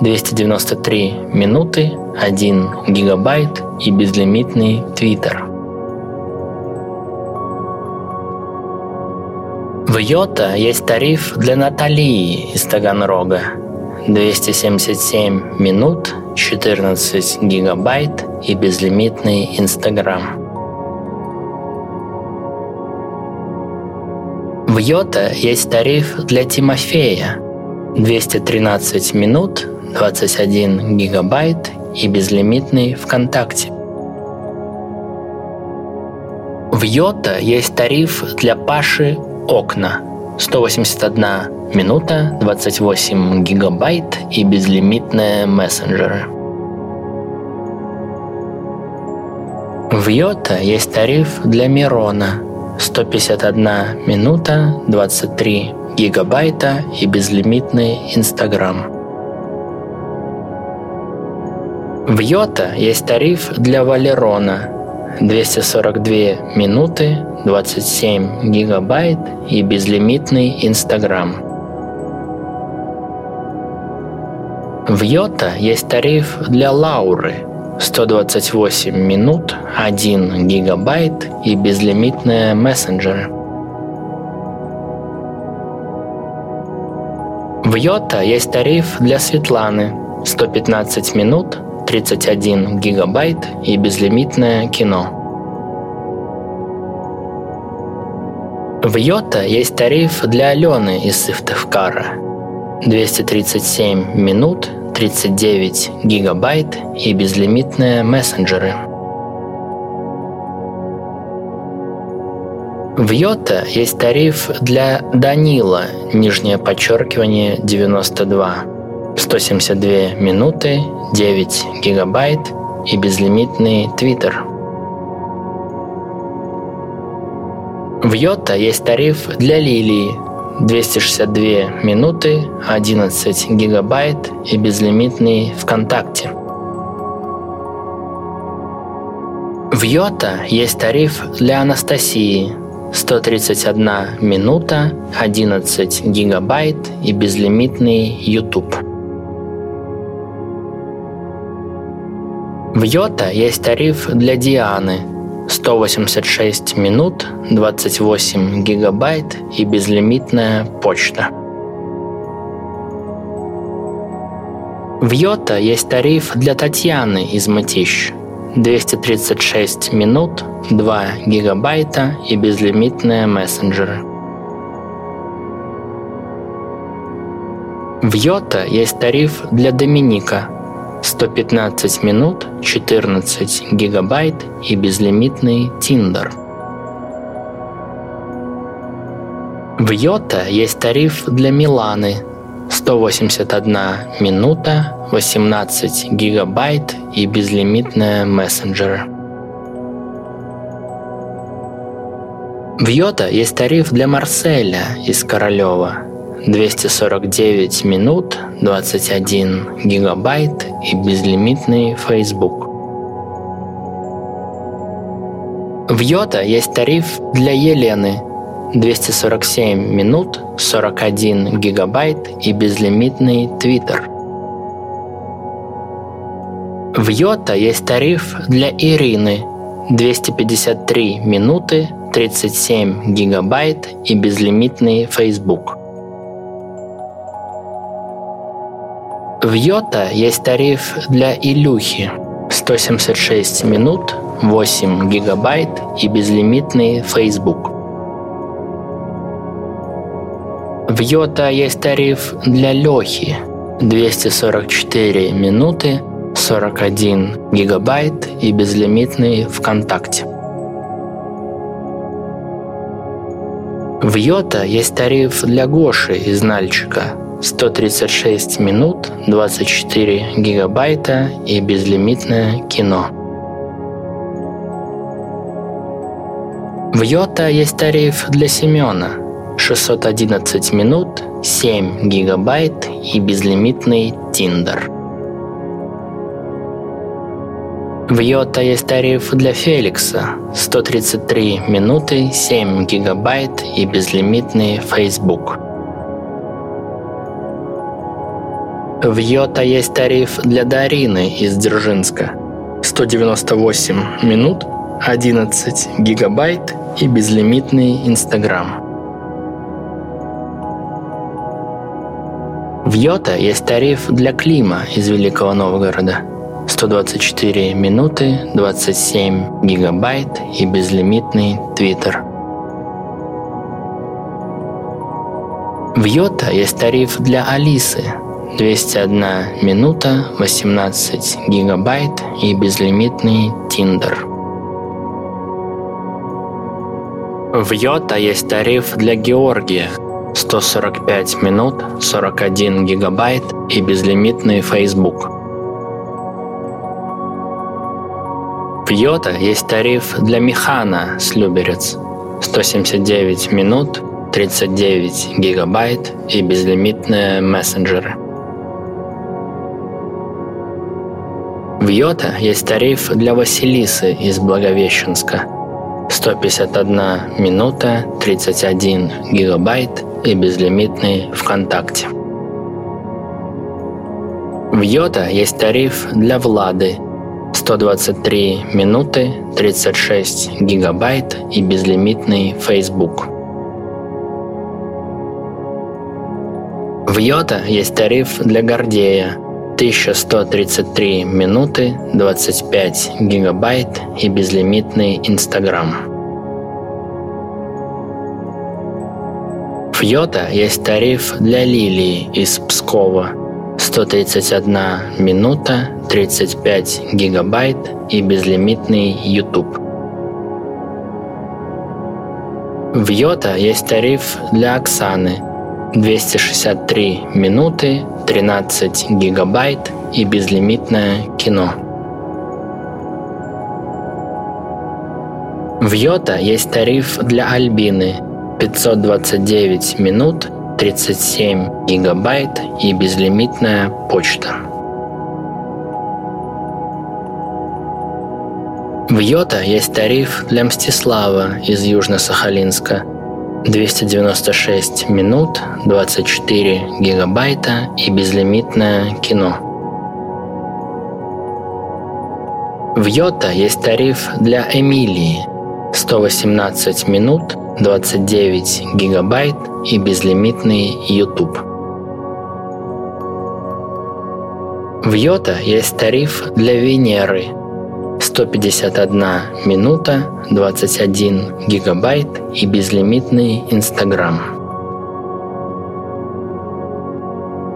293 минуты, 1 гигабайт и безлимитный твиттер. В Йота есть тариф для Наталии из Таганрога. 277 минут, 14 гигабайт и безлимитный Инстаграм. В Йота есть тариф для Тимофея. 213 минут, 21 гигабайт и безлимитный ВКонтакте. В Йота есть тариф для Паши окна 181 минута, 28 гигабайт и безлимитные мессенджеры. В Йота есть тариф для Мирона 151 минута, 23 гигабайта и безлимитный Инстаграм. В Йота есть тариф для Валерона 242 минуты, 27 гигабайт и безлимитный Инстаграм. В Йота есть тариф для Лауры 128 минут, 1 гигабайт и безлимитные мессенджеры. В Йота есть тариф для Светланы 115 минут, 31 гигабайт и безлимитное кино. В Йота есть тариф для Алены из Сыктывкара. 237 минут, 39 гигабайт и безлимитные мессенджеры. В Йота есть тариф для Данила, нижнее подчеркивание 92. 172 минуты, 9 гигабайт и безлимитный твиттер. В Йота есть тариф для Лилии 262 минуты, 11 гигабайт и безлимитный ВКонтакте. В Йота есть тариф для Анастасии 131 минута, 11 гигабайт и безлимитный YouTube. В Йота есть тариф для Дианы 186 минут, 28 гигабайт и безлимитная почта. В Йота есть тариф для Татьяны из Мытищ 236 минут, 2 гигабайта и безлимитные мессенджеры. В Йота есть тариф для Доминика 115 минут, 14 гигабайт и безлимитный Тиндер. В Йота есть тариф для Миланы 181 минута, 18 гигабайт и безлимитные мессенджеры. В Йота есть тариф для Марселя из Королева 249 минут, 21 гигабайт и безлимитный Facebook. В Йота есть тариф для Елены 247 минут, 41 гигабайт и безлимитный Twitter. В Йота есть тариф для Ирины 253 минуты, 37 гигабайт и безлимитный Facebook. В Йота есть тариф для Илюхи 176 минут, 8 гигабайт и безлимитный Facebook. В Йота есть тариф для Лехи 244 минуты, 41 гигабайт и безлимитный ВКонтакте. В Йота есть тариф для Гоши из Нальчика 136 минут, 24 гигабайта и безлимитное кино. В Йота есть тариф для Семена 611 минут, 7 гигабайт и безлимитный Tinder. В Йота есть тариф для Феликса 133 минуты, 7 гигабайт и безлимитный Facebook. В Йота есть тариф для Дарины из Дзержинска 198 минут, 11 гигабайт и безлимитный Инстаграм. В Йота есть тариф для Клима из Великого Новгорода. 124 минуты, 27 гигабайт и безлимитный Твиттер. В Йота есть тариф для Алисы 201 минута, 18 гигабайт и безлимитный Тиндер. В Йота есть тариф для Георгия 145 минут, 41 гигабайт и безлимитный Facebook. В Йота есть тариф для Механа с Люберец 179 минут, 39 гигабайт и безлимитные мессенджеры. В Йота есть тариф для Василисы из Благовещенска 151 минута, 31 гигабайт и безлимитный ВКонтакте. В Йота есть тариф для Влады 123 минуты, 36 гигабайт и безлимитный Facebook. В Йота есть тариф для Гордея 1133 минуты, 25 гигабайт и безлимитный Инстаграм. В Йота есть тариф для Лилии из Пскова 131 минута, 35 гигабайт и безлимитный YouTube. В Йота есть тариф для Оксаны 263 минуты, 13 гигабайт и безлимитное кино. В Йота есть тариф для Альбины 529 минут, 37 гигабайт и безлимитная почта. В Йота есть тариф для Мстислава из Южно-Сахалинска 296 минут, 24 гигабайта и безлимитное кино. В Йота есть тариф для Эмилии 118 минут, 29 гигабайт и безлимитный YouTube. В Йота есть тариф для Венеры 151 минута, 21 гигабайт и безлимитный Инстаграм.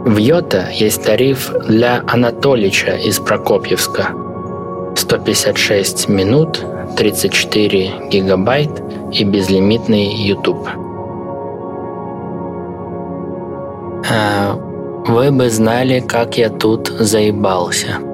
В Йота есть тариф для Анатолича из Прокопьевска 156 минут, 34 гигабайт и безлимитный YouTube. А вы бы знали, как я тут заебался.